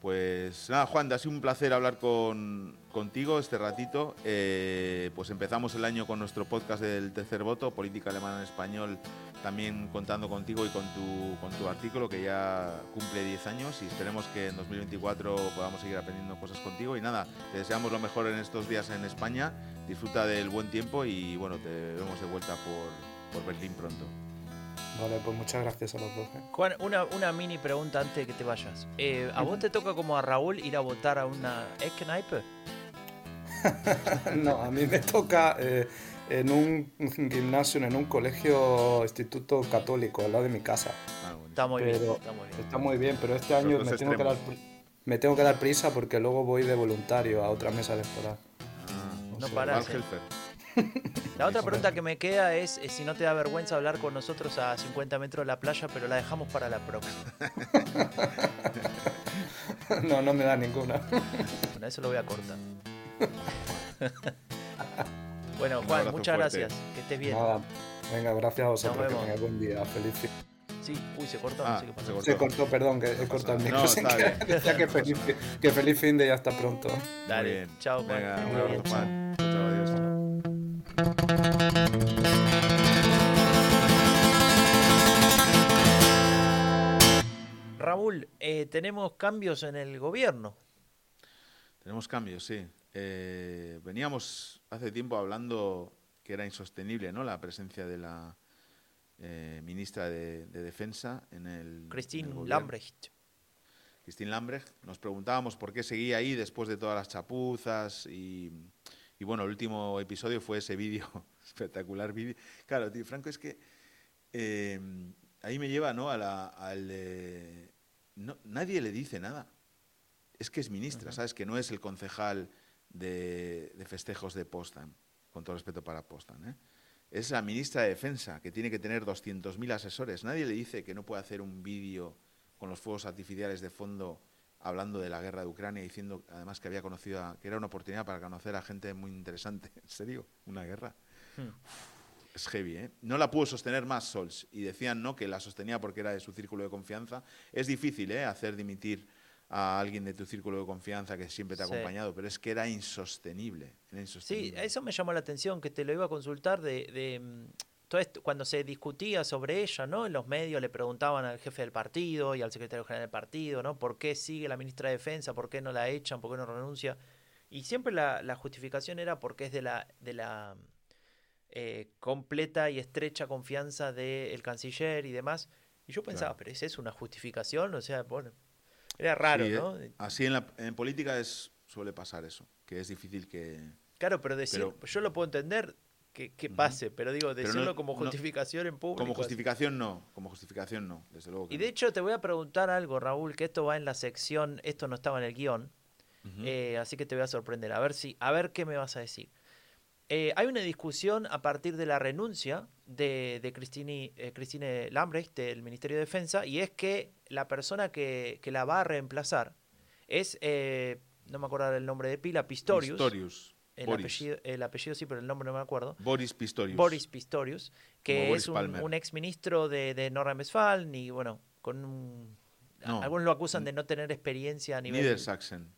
pues nada, Juan, ha sido un placer hablar con, contigo este ratito. Eh, pues empezamos el año con nuestro podcast del tercer voto, Política Alemana en Español, también contando contigo y con tu, con tu artículo que ya cumple 10 años y esperemos que en 2024 podamos seguir aprendiendo cosas contigo. Y nada, te deseamos lo mejor en estos días en España, disfruta del buen tiempo y bueno, te vemos de vuelta por, por Berlín pronto. Vale, pues muchas gracias a los dos. ¿eh? Juan, una, una, mini pregunta antes de que te vayas. Eh, ¿A vos te toca como a Raúl ir a votar a una Eckenaipe? no, a mí me toca eh, en un, gimnasio, en un colegio, instituto católico, al lado de mi casa. Ah, está muy bien. Está muy bien, pero este año me tengo, que dar, me tengo, que dar, prisa porque luego voy de voluntario a otra mesa electoral. Ah, no, no la otra pregunta que me queda es, eh, si no te da vergüenza hablar con nosotros a 50 metros de la playa, pero la dejamos para la próxima. no, no me da ninguna. Bueno, eso lo voy a cortar. bueno, Juan, muchas gracias. Que estés bien. Venga, gracias a vosotros. Que tengáis buen día. Feliz Sí, uy, se cortó, no ah, sé qué pasó. Se cortó, se cortó perdón, que he cortado el micro. que, que, feliz, que feliz fin de y hasta pronto. Dale, chao, Juan. Venga, un abrazo, Juan. Chao, adiós. Raúl, eh, tenemos cambios en el gobierno. Tenemos cambios, sí. Eh, veníamos hace tiempo hablando que era insostenible ¿no? la presencia de la eh, ministra de, Defensa en el. Christine Lambrecht. Christine Lambrecht. Nos preguntábamos por qué seguía ahí después de todas las chapuzas y y bueno, el último episodio fue ese vídeo, espectacular vídeo. Claro, tío, Franco, es que eh, ahí me lleva, ¿no? A la, al, no, nadie le dice nada. Es que es ministra, ¿sabes? Que no es el concejal de, festejos de Postan, con todo respeto para Postan, ¿eh? Es la ministra de Defensa, que tiene que tener 200.000 asesores. Nadie le dice que no puede hacer un vídeo con los fuegos artificiales de fondo hablando de la guerra de Ucrania, diciendo además que había conocido, que era una oportunidad para conocer a gente muy interesante. ¿En serio? ¿Una guerra? Hmm. es heavy, ¿eh? No la pudo sostener más Sols y decían no que la sostenía porque era de su círculo de confianza. Es difícil, ¿eh? Hacer dimitir a alguien de tu círculo de confianza que siempre te ha acompañado, pero es que era insostenible, Sí, eso me llamó la atención, que te lo iba a consultar de mm, cuando se discutía sobre ella, ¿no? En los medios le preguntaban al jefe del partido y al secretario general del partido, ¿no? ¿Por qué sigue la ministra de Defensa? ¿Por qué no la echan? ¿Por qué no renuncia? Y siempre la, justificación era porque es de la, de la eh, completa y estrecha confianza del canciller y demás. Y yo pensaba, pero ¿es eso una justificación? O sea, bueno. Era raro, Sí, ¿no? eh, Así en, la, en política es, suele pasar eso, que es difícil que... Claro, pero decir, Pero- yo lo puedo entender que, que pase, pero digo, Pero decirlo no- como no- justificación en público. Como justificación no, como justificación no, desde luego que Y no. de hecho te voy a preguntar algo, Raúl, que esto va en la sección, esto no estaba en el guion, eh, así que te voy a sorprender, a ver si, a ver qué me vas a decir. Eh, hay una discusión a partir de la renuncia de, de Christine, eh, Christine Lambrecht del Ministerio de Defensa y es que la persona que, que la va a reemplazar es, eh, no me acuerdo el nombre de pila, Pistorius. Pistorius. El, Boris. apellido, el apellido sí, pero el nombre no me acuerdo. Boris Pistorius. Boris Pistorius, que Boris es un, un ex ministro de, de Nordrhein-Westfalen y bueno, con un... No. Algunos lo acusan de no tener experiencia a nivel... Niedersachsen.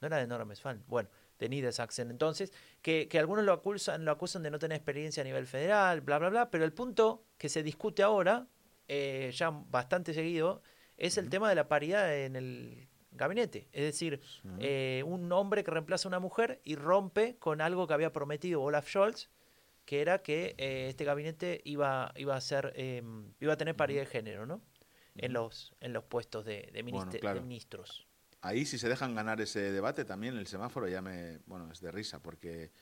No era de Nordrhein-Westfalen, bueno, de Niedersachsen. Entonces, que, que algunos lo acusan, lo acusan de no tener experiencia a nivel federal, bla, bla, bla, pero el punto que se discute ahora, eh, ya bastante seguido, es el tema de la paridad en el gabinete. Es decir, eh, un hombre que reemplaza a una mujer y rompe con algo que había prometido Olaf Scholz, que era que eh, este gabinete iba, iba a ser, eh, iba a tener paridad de género, ¿no? En los, en los puestos de, de, Bueno, ministe- claro. de ministros. Ahí si se dejan ganar ese debate también el semáforo ya me, bueno, es de risa porque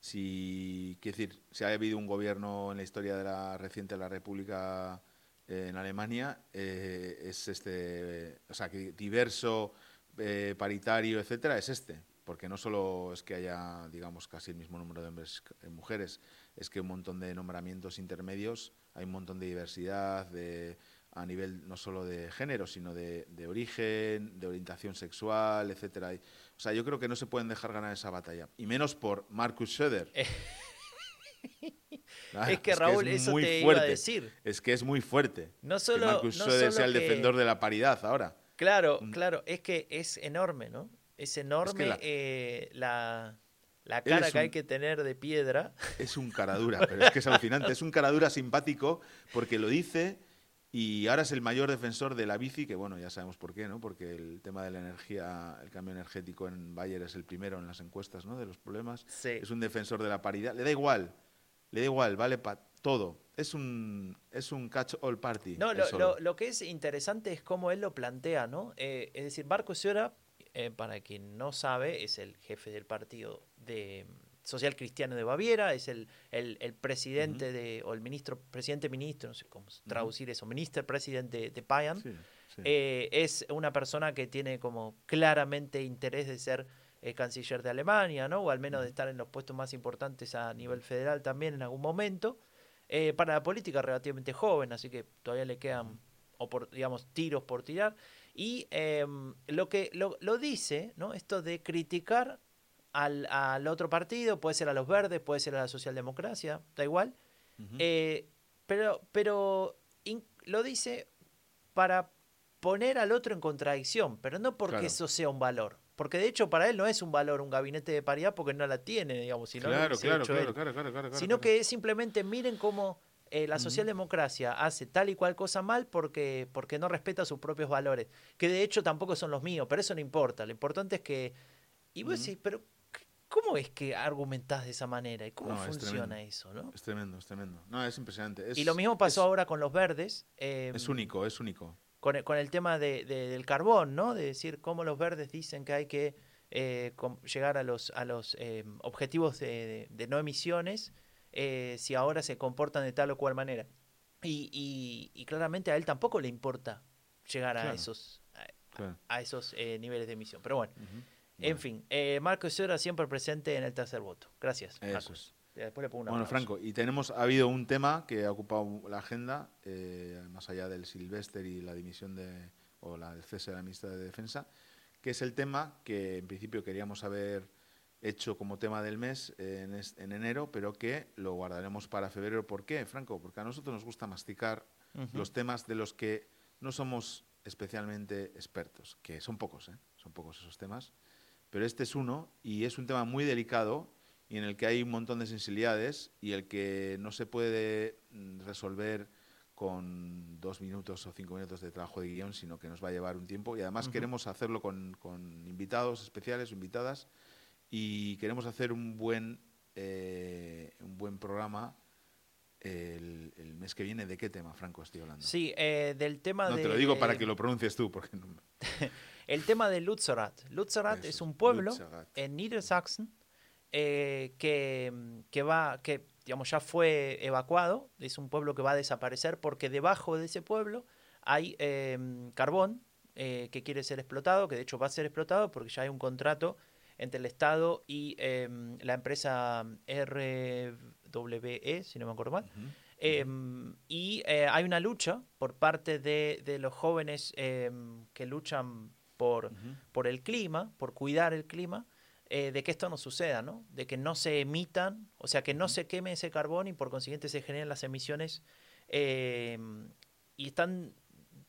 si, quiero decir, si ha habido un gobierno en la historia de la reciente de la República eh, en Alemania eh, es este, o sea, que diverso, eh, paritario, etcétera, es este, porque no solo es que haya, digamos, casi el mismo número de hombres y mujeres, es que un montón de nombramientos intermedios, hay un montón de diversidad, de a nivel no solo de género, sino de, de origen, de orientación sexual, etcétera. O sea, yo creo que no se pueden dejar ganar esa batalla. Y menos por Marcus Söder. Claro, es que Raúl, es eso muy te iba fuerte. a decir. Es que es muy fuerte. No que solo, Marcus no solo sea el que- defensor de la paridad ahora. Claro, Mm. claro, es que es enorme, ¿no? Es enorme la- eh, la, la cara que hay que tener de piedra. Es un caradura, pero es que es alucinante. Es un caradura simpático porque lo dice y ahora es el mayor defensor de la bici, que bueno, ya sabemos por qué, ¿no? Porque el tema de la energía, el cambio energético en Bayer es el primero en las encuestas, ¿no? De los problemas. Sí. Es un defensor de la paridad. Le da igual, le da igual, vale para todo. Es un, es un catch all party. No, lo, lo- lo que es interesante es cómo él lo plantea, ¿no? Eh, es decir, Marco Sciora, eh, para quien no sabe, es el jefe del partido de social cristiano de Baviera, es el, el, el presidente de, o el ministro, presidente ministro, no sé cómo traducir eso, minister presidente de, de. Sí, sí. Eh, es una persona que tiene como claramente interés de ser eh, canciller de Alemania, ¿no? O al menos de estar en los puestos más importantes a nivel federal también en algún momento. Eh, para la política relativamente joven, así que todavía le quedan, o por, digamos, tiros por tirar. Y em, lo que lo, lo dice, ¿no? Esto de criticar al, al otro partido, puede ser a los verdes, puede ser a la socialdemocracia, da igual. Eh, pero pero in- lo dice para poner al otro en contradicción, pero no porque Claro. eso sea un valor. Porque de hecho para él no es un valor un gabinete de paridad porque no la tiene, digamos, si no lo claro, claro, claro, claro, claro, claro, claro, Sino que es simplemente miren cómo eh, la socialdemocracia hace tal y cual cosa mal porque, porque no respeta sus propios valores, que de hecho tampoco son los míos, pero eso no importa. Lo importante es que... Y vos decís, pero ¿cómo es que argumentás de esa manera? ¿Y cómo No, funciona eso? ¿no? Es tremendo, es tremendo. No, es impresionante. Es- y lo mismo pasó es- ahora con los verdes. eh, Es único, es único. Con el, con el tema de, de- del carbón, ¿no? De decir cómo los verdes dicen que hay que eh, com- llegar a los, a los eh, objetivos de, de- no emisiones eh, si ahora se comportan de tal o cual manera. Y, y- y claramente a él tampoco le importa llegar a esos, a, Claro. a esos eh, niveles de emisión. Pero bueno, en fin, eh, Marco Sora siempre presente en el tercer voto. Gracias. Marcos. Después le pongo un Bueno. Franco, y tenemos, ha habido un tema que ha ocupado la agenda, eh, más allá del Silvestre y la dimisión de, o la, el cese de la ministra de Defensa, que es el tema que en principio queríamos haber hecho como tema del mes eh, en, es- en enero, pero que lo guardaremos para febrero. ¿Por qué, Franco? Porque a nosotros nos gusta masticar los temas de los que no somos especialmente expertos, que son pocos, ¿eh? son pocos esos temas, pero este es uno y es un tema muy delicado y en el que hay un montón de sensibilidades y el que no se puede mm, resolver con dos minutos o cinco minutos de trabajo de guion, sino que nos va a llevar un tiempo. Y además queremos hacerlo con, con invitados especiales o invitadas y queremos hacer un buen, eh, un buen programa el, el mes que viene. ¿De qué tema, Franco, estoy hablando? Sí, eh, del tema no de... te lo digo para que lo pronuncies tú, porque no, el tema de Lützerath. Lützerath es un pueblo en Niedersachsen eh, que, que, va, que digamos, ya fue evacuado, es un pueblo que va a desaparecer porque debajo de ese pueblo hay em, carbón eh, que quiere ser explotado, que de hecho va a ser explotado porque ya hay un contrato entre el Estado y em, la empresa RWE, si no me acuerdo mal. Y eh, hay una lucha por parte de, de los jóvenes que luchan por, por el clima, por cuidar el clima, eh, de que esto no suceda, ¿no? De que no se emitan, o sea, que no se queme ese carbón y por consiguiente se generen las emisiones. Em, y están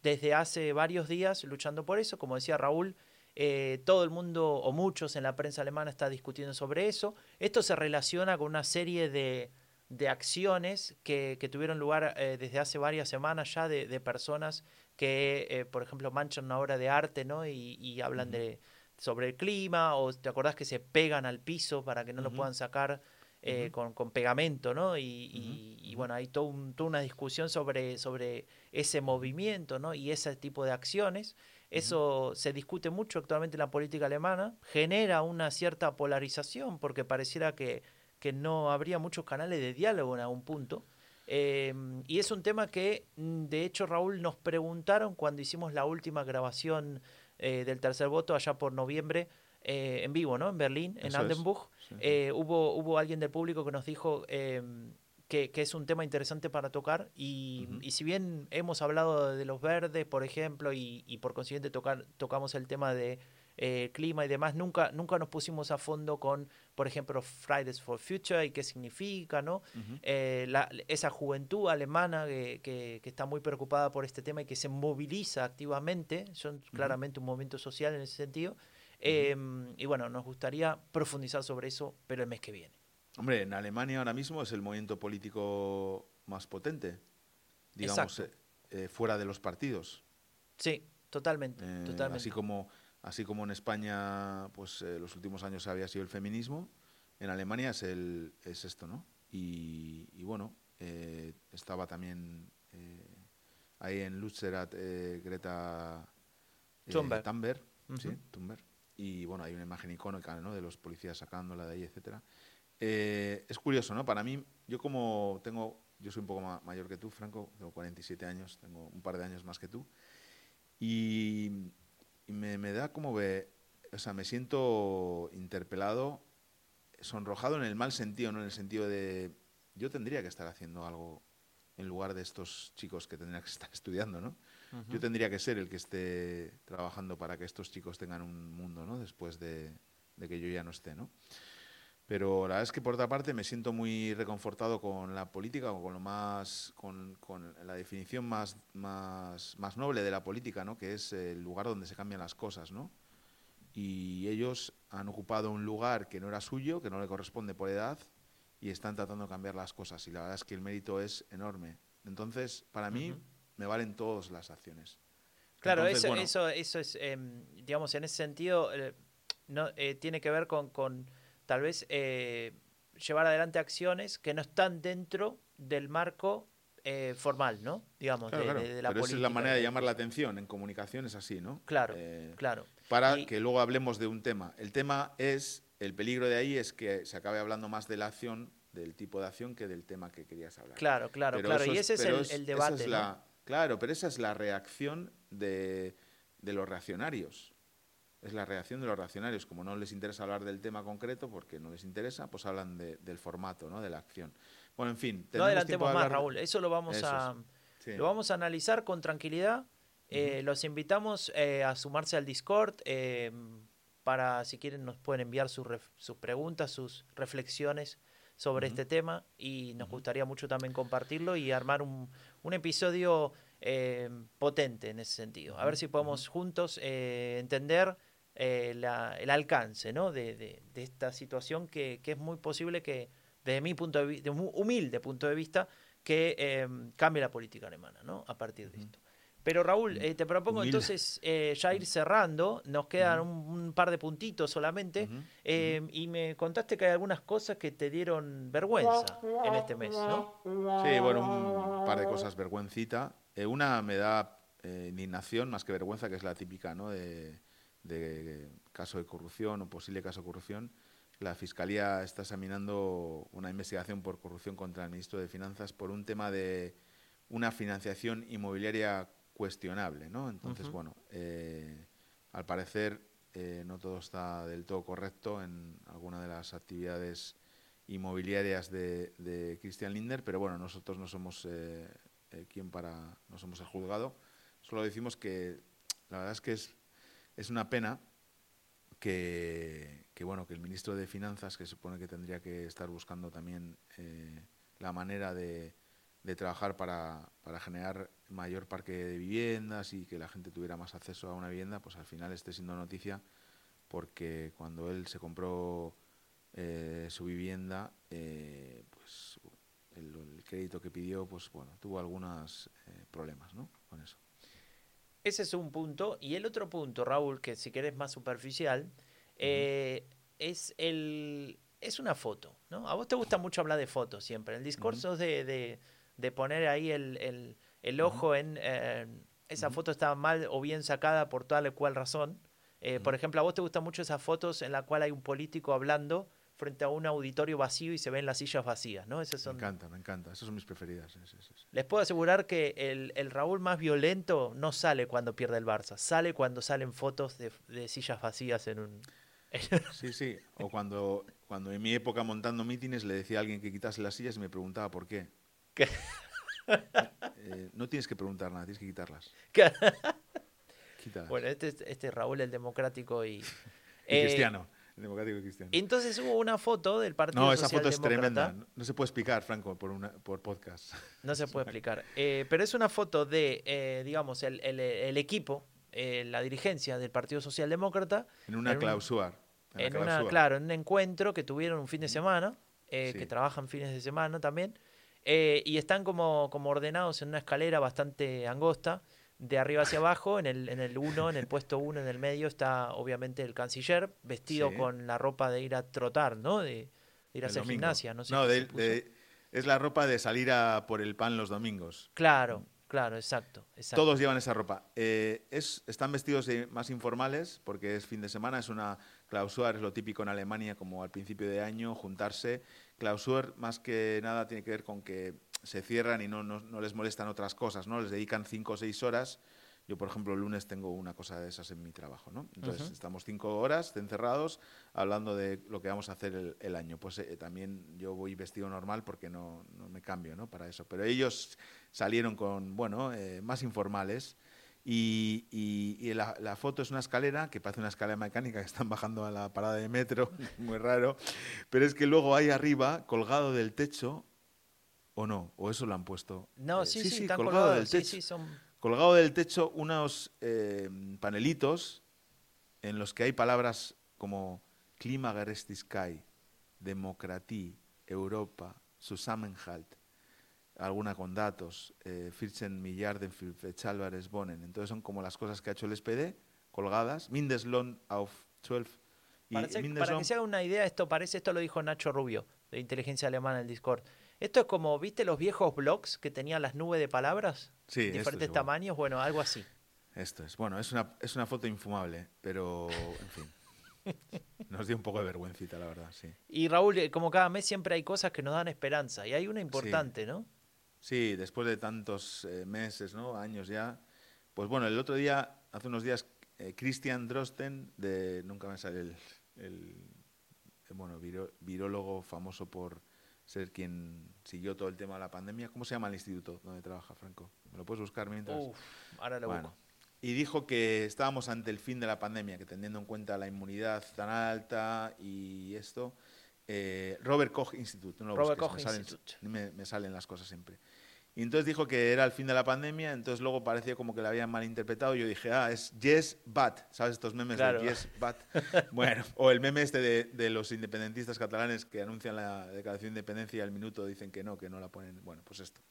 desde hace varios días luchando por eso. Como decía Raúl, eh, todo el mundo o muchos en la prensa alemana está discutiendo sobre eso. Esto se relaciona con una serie de, de acciones que, que, tuvieron lugar eh, desde hace varias semanas ya de, de personas que, por ejemplo, manchan una obra de arte ¿no? y, y hablan de sobre el clima, o te acordás que se pegan al piso para que no lo puedan sacar eh, con, pegamento, ¿no? Y, bueno, hay toda una discusión sobre, sobre ese movimiento, ¿no? Y ese tipo de acciones. Eso se discute mucho actualmente en la política alemana, genera una cierta polarización, porque pareciera que, que no habría muchos canales de diálogo en algún punto. Em, y es un tema que, mm, de hecho, Raúl, nos preguntaron cuando hicimos la última grabación eh, del tercer voto allá por noviembre. Eh, en vivo, ¿no? En Berlín, en Andenburg. Eh, hubo, hubo alguien del público que nos dijo em, que, es un tema interesante para tocar y, y, si bien hemos hablado de los verdes, por ejemplo, y, y por consiguiente tocar, tocamos el tema de eh, clima y demás, nunca, nunca nos pusimos a fondo con, por ejemplo, Fridays for Future y qué significa, ¿no? Eh, esa juventud alemana que, que, está muy preocupada por este tema y que se moviliza activamente, son claramente un movimiento social en ese sentido. Em, y bueno, nos gustaría profundizar sobre eso, pero el mes que viene. Hombre, en Alemania ahora mismo es el movimiento político más potente, digamos, eh, fuera de los partidos. Sí, totalmente, totalmente. Así como Así como en España, pues eh, los últimos años había sido el feminismo, en Alemania es, el, es esto, ¿no? Y, bueno, eh, estaba también eh, ahí en Lutzerat Greta Thunberg, ¿sí? Thunberg. Y bueno, hay una imagen icónica, ¿no? De los policías sacándola de ahí, etcétera. es curioso, ¿no? Para mí, yo como tengo, yo soy un poco mayor que tú, Franco, tengo 47 años, tengo un par de años más que tú. Y y me, me da como ve, o sea, me siento interpelado, sonrojado en el mal sentido, no en el sentido de yo tendría que estar haciendo algo en lugar de estos chicos que tendrían que estar estudiando, ¿no? Yo tendría que ser el que esté trabajando para que estos chicos tengan un mundo, ¿no? Después de, de que yo ya no esté, ¿no? Pero la verdad es que por otra parte me siento muy reconfortado con la política, con lo más, con, con, la definición más, más, más noble de la política, ¿no? que es el lugar donde se cambian las cosas, ¿no? Y ellos han ocupado un lugar que no era suyo, que no le corresponde por edad, y están tratando de cambiar las cosas. Y la verdad es que el mérito es enorme. Entonces, para mí, me valen todas las acciones. Claro, eso, eso, eso es, em, digamos, en ese sentido, eh, no, eh, tiene que ver con, con tal vez eh, llevar adelante acciones que no están dentro del marco eh, formal, ¿no? Digamos, de, la Pero esa es la manera de llamar la atención en comunicación, es así, ¿no? Claro, eh, claro. Para que luego hablemos de un tema. El tema es, el peligro de ahí es que se acabe hablando más de la acción, del tipo de acción, que del tema que querías hablar. Claro, claro, claro. y ese es el, debate. claro, pero esa es la reacción de, de los reaccionarios es la reacción de los reaccionarios. Como no les interesa hablar del tema concreto, porque no les interesa, pues hablan del formato, ¿no? de la acción. Bueno, en fin. No adelantemos más, Raúl. Eso lo vamos, a, lo vamos a analizar con tranquilidad. Eh, los invitamos eh, a sumarse al Discord. Eh, para, si quieren, nos pueden enviar sus, sus preguntas, sus reflexiones sobre este tema. Y nos gustaría mucho también compartirlo y armar un, un episodio potente en ese sentido. A ver si podemos juntos entender eh, el alcance ¿no? de, de, esta situación que, que, es muy posible que, desde mi punto de vista, un humilde punto de vista, que eh, cambie la política alemana ¿no? a partir de esto. Pero Raúl, eh, te propongo entonces ya ir cerrando, nos quedan un, par de puntitos solamente, y me contaste que hay algunas cosas que te dieron vergüenza en este mes, ¿no? Sí, bueno, un par de cosas vergüencita. una me da eh, indignación más que vergüenza, que es la típica ¿no? de, de caso de corrupción o posible caso de corrupción. La Fiscalía está examinando una investigación por corrupción contra el ministro de Finanzas por un tema de una financiación inmobiliaria cuestionable, ¿no? Entonces, bueno, eh, al parecer eh, no todo está del todo correcto en alguna de las actividades inmobiliarias de, Christian Linder, pero bueno, nosotros no somos eh, quien para, no somos el juzgado, solo decimos que la verdad es que es, es una pena que, que, bueno, que el ministro de Finanzas, que supone que tendría que estar buscando también la manera de trabajar para, generar mayor parque de viviendas y que la gente tuviera más acceso a una vivienda, pues al final esté siendo noticia porque cuando él se compró eh, su vivienda, eh, pues el, crédito que pidió, pues bueno, tuvo algunos eh, problemas, ¿no? Con eso. Ese es un punto. Y el otro punto, Raúl, que si querés más superficial, es el es una foto, ¿no? A vos te gusta mucho hablar de fotos siempre. El discurso de de poner ahí el, el, ojo en eh, esa foto está mal o bien sacada por tal o cual razón. Eh, por ejemplo, a vos te gustan mucho esas fotos en la cual hay un político hablando frente a un auditorio vacío y se ven las sillas vacías, ¿no? Esas son... Me encanta, me encanta. Esas son mis preferidas. Les puedo asegurar que el, el, Raúl más violento no sale cuando pierde el Barça, sale cuando salen fotos de, de sillas vacías en un... sí, sí. O cuando, cuando en mi época montando mítines le decía a alguien que quitase las sillas y me preguntaba por qué. Eh, no tienes que preguntar nada, tienes que quitarlas. Bueno, este, este Raúl, el democrático y... Eh, cristiano. Democrático cristiano. Entonces hubo una foto del Partido No, esa foto es tremenda. No se puede explicar, Franco, por, una, por podcast. No se puede explicar. Eh, pero es una foto de, digamos, el, el, equipo, la dirigencia del Partido Socialdemócrata. En una clausura. En, una, claro, en un encuentro que tuvieron un fin de semana, que trabajan fines de semana también. Eh, y están como, como ordenados en una escalera bastante angosta, de arriba hacia abajo, en el, en el uno, en el puesto uno, en el medio, está obviamente el canciller, vestido con la ropa de ir a trotar, ¿no? De, ir a hacer gimnasia, no sé. No, es la ropa de salir a por el pan los domingos. Claro, claro, exacto. Todos llevan esa ropa. Eh, es, están vestidos más informales porque es fin de semana, es una clausura, es lo típico en Alemania como al principio de año, juntarse Clausur, más que nada, tiene que ver con que se cierran y no, no, les molestan otras cosas, ¿no? Les dedican cinco o seis horas. Yo, por ejemplo, el lunes tengo una cosa de esas en mi trabajo, ¿no? Entonces, estamos cinco horas encerrados hablando de lo que vamos a hacer el, año. Pues eh, también yo voy vestido normal porque no, no, me cambio, ¿no? Para eso. Pero ellos salieron con, bueno, eh, más informales y, y, la, foto es una escalera que parece una escalera mecánica que están bajando a la parada de metro, muy raro, pero es que luego hay arriba, colgado del techo, o no, o eso lo han puesto. No, eh, sí, sí, colgado del techo. Colgado del techo unos eh, panelitos en los que hay palabras como Klimagerechtigkeit, Demokratie, Europa, Zusammenhalt, alguna con datos, eh, Firchen Millarden, Álvarez Bonen. Entonces son como las cosas que ha hecho el SPD, colgadas. Mindeslohn auf 12. Y para, que se haga una idea, esto parece, esto lo dijo Nacho Rubio, de inteligencia alemana en el Discord. Esto es como, ¿viste los viejos blogs que tenían las nubes de palabras? Sí, diferentes tamaños, bueno. algo así. Esto es, bueno, es una, es una foto infumable, pero en fin. Nos dio un poco de vergüencita, la verdad, sí. Y Raúl, eh, como cada mes siempre hay cosas que nos dan esperanza, y hay una importante, ¿no? Sí, después de tantos eh, meses, ¿no? Años ya. Pues bueno, el otro día, hace unos días, eh, Christian Drosten, de, nunca me sale el, el, bueno, virólogo famoso por ser quien siguió todo el tema de la pandemia. ¿Cómo se llama el instituto donde trabaja Franco? ¿Me lo puedes buscar mientras? Uf, ahora lo bueno, Y dijo que estábamos ante el fin de la pandemia, que teniendo en cuenta la inmunidad tan alta y esto, eh, Robert Koch Institute. No Robert Koch me salen. Me, salen las cosas siempre. Y entonces dijo que era el fin de la pandemia, entonces luego parecía como que la habían malinterpretado. Yo dije, ah, es yes, but. ¿Sabes estos memes de yes, but? bueno, o el meme este de, los independentistas catalanes que anuncian la declaración de independencia y al minuto dicen que no, que no la ponen. Bueno, pues esto.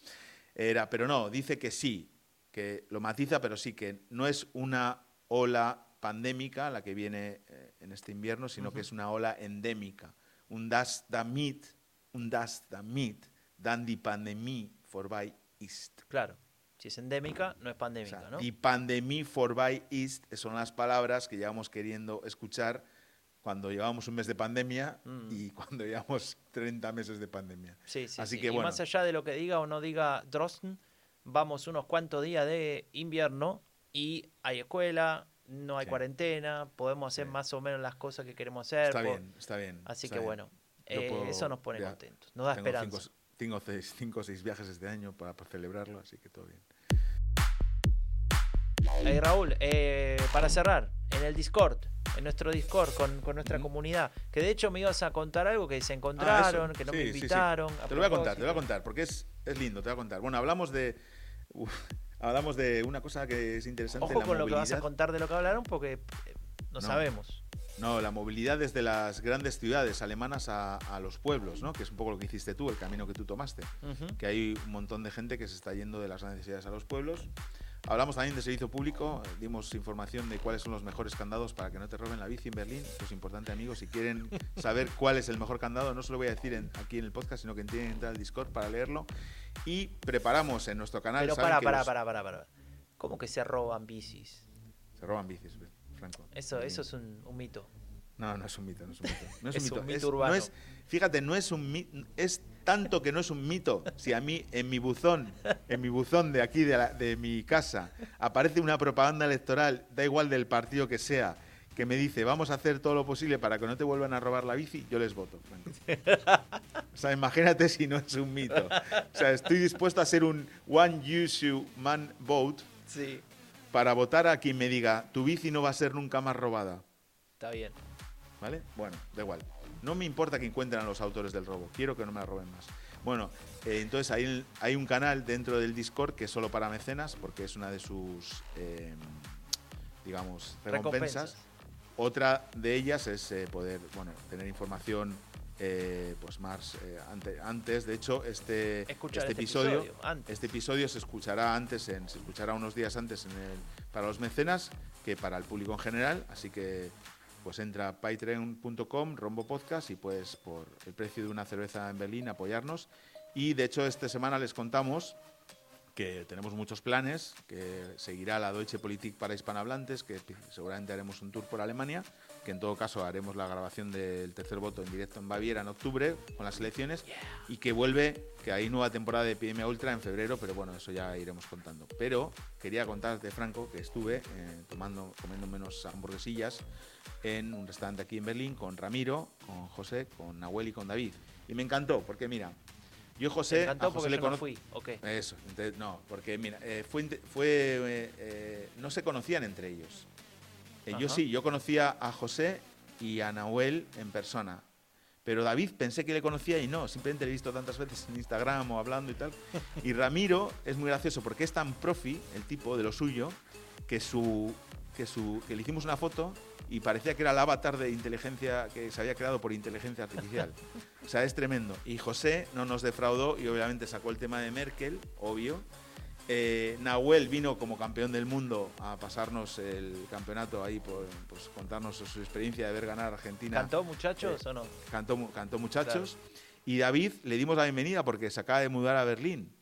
Era, pero no, dice que sí, que lo matiza, pero sí, que no es una ola pandémica la que viene eh, en este invierno, sino que es una ola endémica un das damit, un das damit, dan die pandemie voorbij ist. Claro. Si es endémica, no es O pandémica, sea, ¿no? Y pandemia for by East son las palabras que llevamos queriendo escuchar cuando llevamos un mes de pandemia Mm. y cuando llevamos 30 meses de pandemia. Sí, sí, Así sí. que y bueno. más allá de lo que diga o no diga Drosten, vamos unos cuantos días de invierno y hay escuela, no hay Sí. cuarentena, podemos hacer Sí. más o menos las cosas que queremos hacer. Está bien, está bien. Así está que bien. bueno, eh, puedo- eso nos pone ya contentos, nos da esperanza. cinco, tengo seis- cinco o seis viajes este año para, para celebrarlo, así que todo bien. Eh, Raúl, eh, para cerrar, en el Discord, en nuestro Discord con, con nuestra comunidad, que de hecho me ibas a contar algo que se encontraron, Ah, eso. que no Sí, me sí, sí. invitaron. Te lo voy a contar, te lo voy a contar, porque es, es lindo, te voy a contar. Bueno, hablamos de. uf, hablamos de una cosa que es interesante. Ojo la con lo que vas a contar de lo que hablaron porque no, No. sabemos. No, la movilidad desde las grandes ciudades alemanas a, a los pueblos, ¿no? Que es un poco lo que hiciste tú, el camino que tú tomaste. Ujú. Que hay un montón de gente que se está yendo de las grandes ciudades a los pueblos. Hablamos también de servicio público, dimos información de cuáles son los mejores candados para que no te roben la bici en Berlín. Esto es importante, amigos. Si quieren saber cuál es el mejor candado, no se lo voy a decir en- aquí en el podcast, sino que tienen que entrar al Discord para leerlo. Y preparamos en nuestro canal. Pero para, para, los- para, para, para. ¿Cómo que se roban bicis? Se roban bicis, Franco. Eso, eso es un, un mito. No, no es un mito, no es un mito. No es, Es un mito. un mito es- urbano. no es- fíjate, no es un mito, es tanto que no es un mito. Si a mí en mi buzón, en mi buzón de aquí de, la- de mi casa, aparece una propaganda electoral, da igual del partido que sea, que me dice vamos a hacer todo lo posible para que no te vuelvan a robar la bici, yo les voto. O sea, imagínate si no es un mito. O sea, estoy dispuesto a ser un one issue man vote Sí. Para votar a quien me diga tu bici no va a ser nunca más robada. Está bien. ¿Vale? Bueno, da igual. No me importa que encuentren a los autores del robo. Quiero que no me la roben más. Bueno, eh, entonces hay, hay un canal dentro del Discord que es solo para mecenas, porque es una de sus, eh, digamos, recompensas. Recompensas. Otra de ellas es eh, poder, bueno, tener información, eh, pues más eh, ante- antes. De hecho, este, Escuchar este este episodio, episodio antes. este episodio se escuchará antes, en, se escuchará unos días antes en el, para los mecenas que para el público en general. Así que pues entra a patreon.com, rombo podcast y pues por el precio de una cerveza en Berlín apoyarnos. Y de hecho esta semana les contamos que tenemos muchos planes, que seguirá la Deutsche Politik para hispanohablantes, que seguramente haremos un tour por Alemania, que en todo caso haremos la grabación del tercer voto en directo en Baviera en octubre con las elecciones y que vuelve, que hay nueva temporada de Epidemia Ultra en febrero, pero bueno, eso ya iremos contando. Pero quería contarte, Franco, que estuve eh, tomando, comiendo menos hamburguesillas en un restaurante aquí en Berlín con Ramiro, con José, con Nahuel y con David. Y me encantó, porque mira, yo José, Me encantó a José porque le no conozco. fui. Ok. Eso, no, porque mira, eh, fue eh, eh, no se conocían entre ellos. Eh, yo sí, yo conocía a José y a Nahuel en persona. Pero David pensé que le conocía y no, simplemente le he visto tantas veces en Instagram o hablando y tal. Y Ramiro es muy gracioso porque es tan profi, el tipo de lo suyo, que su que su que le hicimos una foto y parecía que era el avatar de inteligencia que se había creado por inteligencia artificial. O sea, es tremendo. Y José no nos defraudó y obviamente sacó el tema de Merkel, obvio. Eh, Nahuel vino como campeón del mundo a pasarnos el campeonato ahí, por, pues contarnos su experiencia de ver ganar a Argentina. ¿Cantó, muchachos, Eh, o no? Cantó, cantó muchachos. Y David le dimos la bienvenida porque se acaba de mudar a Berlín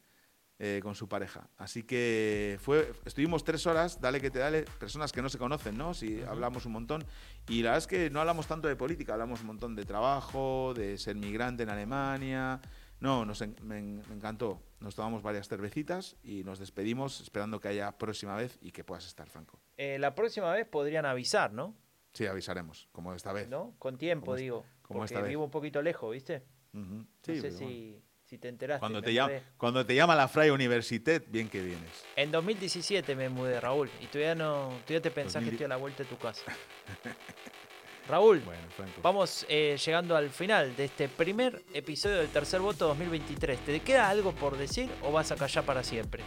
eh, con su pareja. Así que fue, estuvimos tres horas, dale que te dale, personas que no se conocen, ¿no? Si hablamos un montón. Y la verdad es que no hablamos tanto de política, hablamos un montón de trabajo, de ser migrante en Alemania. No, nos en- me, en- me encantó. Nos tomamos varias cervecitas y nos despedimos esperando que haya próxima vez y que puedas estar, Franco. Eh, la próxima vez podrían avisar, ¿no? Sí, avisaremos, como esta vez. ¿No? Con tiempo, Como digo. como porque esta vez. vivo un poquito lejos, ¿viste? No Sí, sé pero si, bueno. si te enteraste. Cuando te, llama, cuando te llama la Freie Universität, bien que vienes. En 2017 me mudé, Raúl. Y todavía no, todavía te pensás 2000. que estoy a la vuelta de tu casa. Raúl, Bueno, vamos eh, llegando al final de este primer episodio del Tercer Voto 2023. ¿Te queda algo por decir o vas a callar para siempre?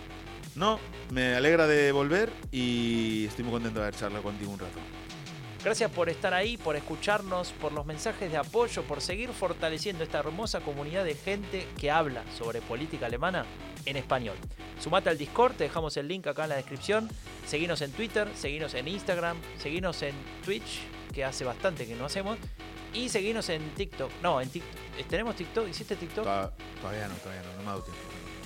No, me alegra de volver y estoy muy contento de haber charlado contigo un rato. Gracias por estar ahí, por escucharnos, por los mensajes de apoyo, por seguir fortaleciendo esta hermosa comunidad de gente que habla sobre política alemana en español. Sumate al Discord, te dejamos el link acá en la descripción. Seguinos en Twitter, seguinos en Instagram, seguinos en Twitch, que hace bastante que no hacemos. Y seguinos en TikTok. No, en TikTok. ¿Tenemos TikTok? ¿Hiciste TikTok? Toda- Todavía no, todavía no, no me ha dado tiempo.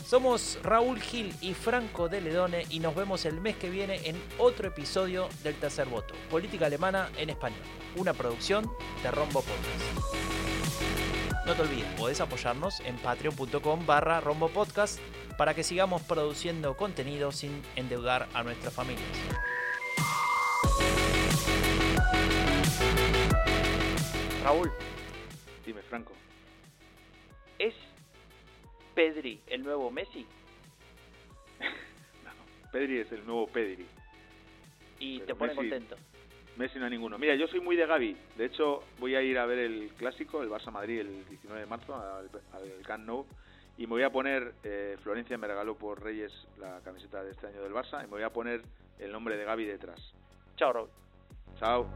Somos Raúl Gil y Franco de Ledone y nos vemos el mes que viene en otro episodio del Tercer Voto, Política Alemana en Español, una producción de Rombo Podcast. No te olvides, podés apoyarnos en patreon.com barra Rombo Podcast para que sigamos produciendo contenido sin endeudar a nuestras familias. Raúl, Dime, Franco. ¿es Pedri el nuevo Messi? Pedri es el nuevo Pedri. Y Pero te pone Messi- contento. Messi no hay ninguno. Mira, yo soy muy de Gaby. De hecho, voy a ir a ver el clásico, el Barça Madrid, el 19 de marzo, al, al Camp Nou. Y me voy a poner, eh, Florencia me regaló por Reyes la camiseta de este año del Barça, y me voy a poner el nombre de Gaby detrás. Chao, Raúl. Chao.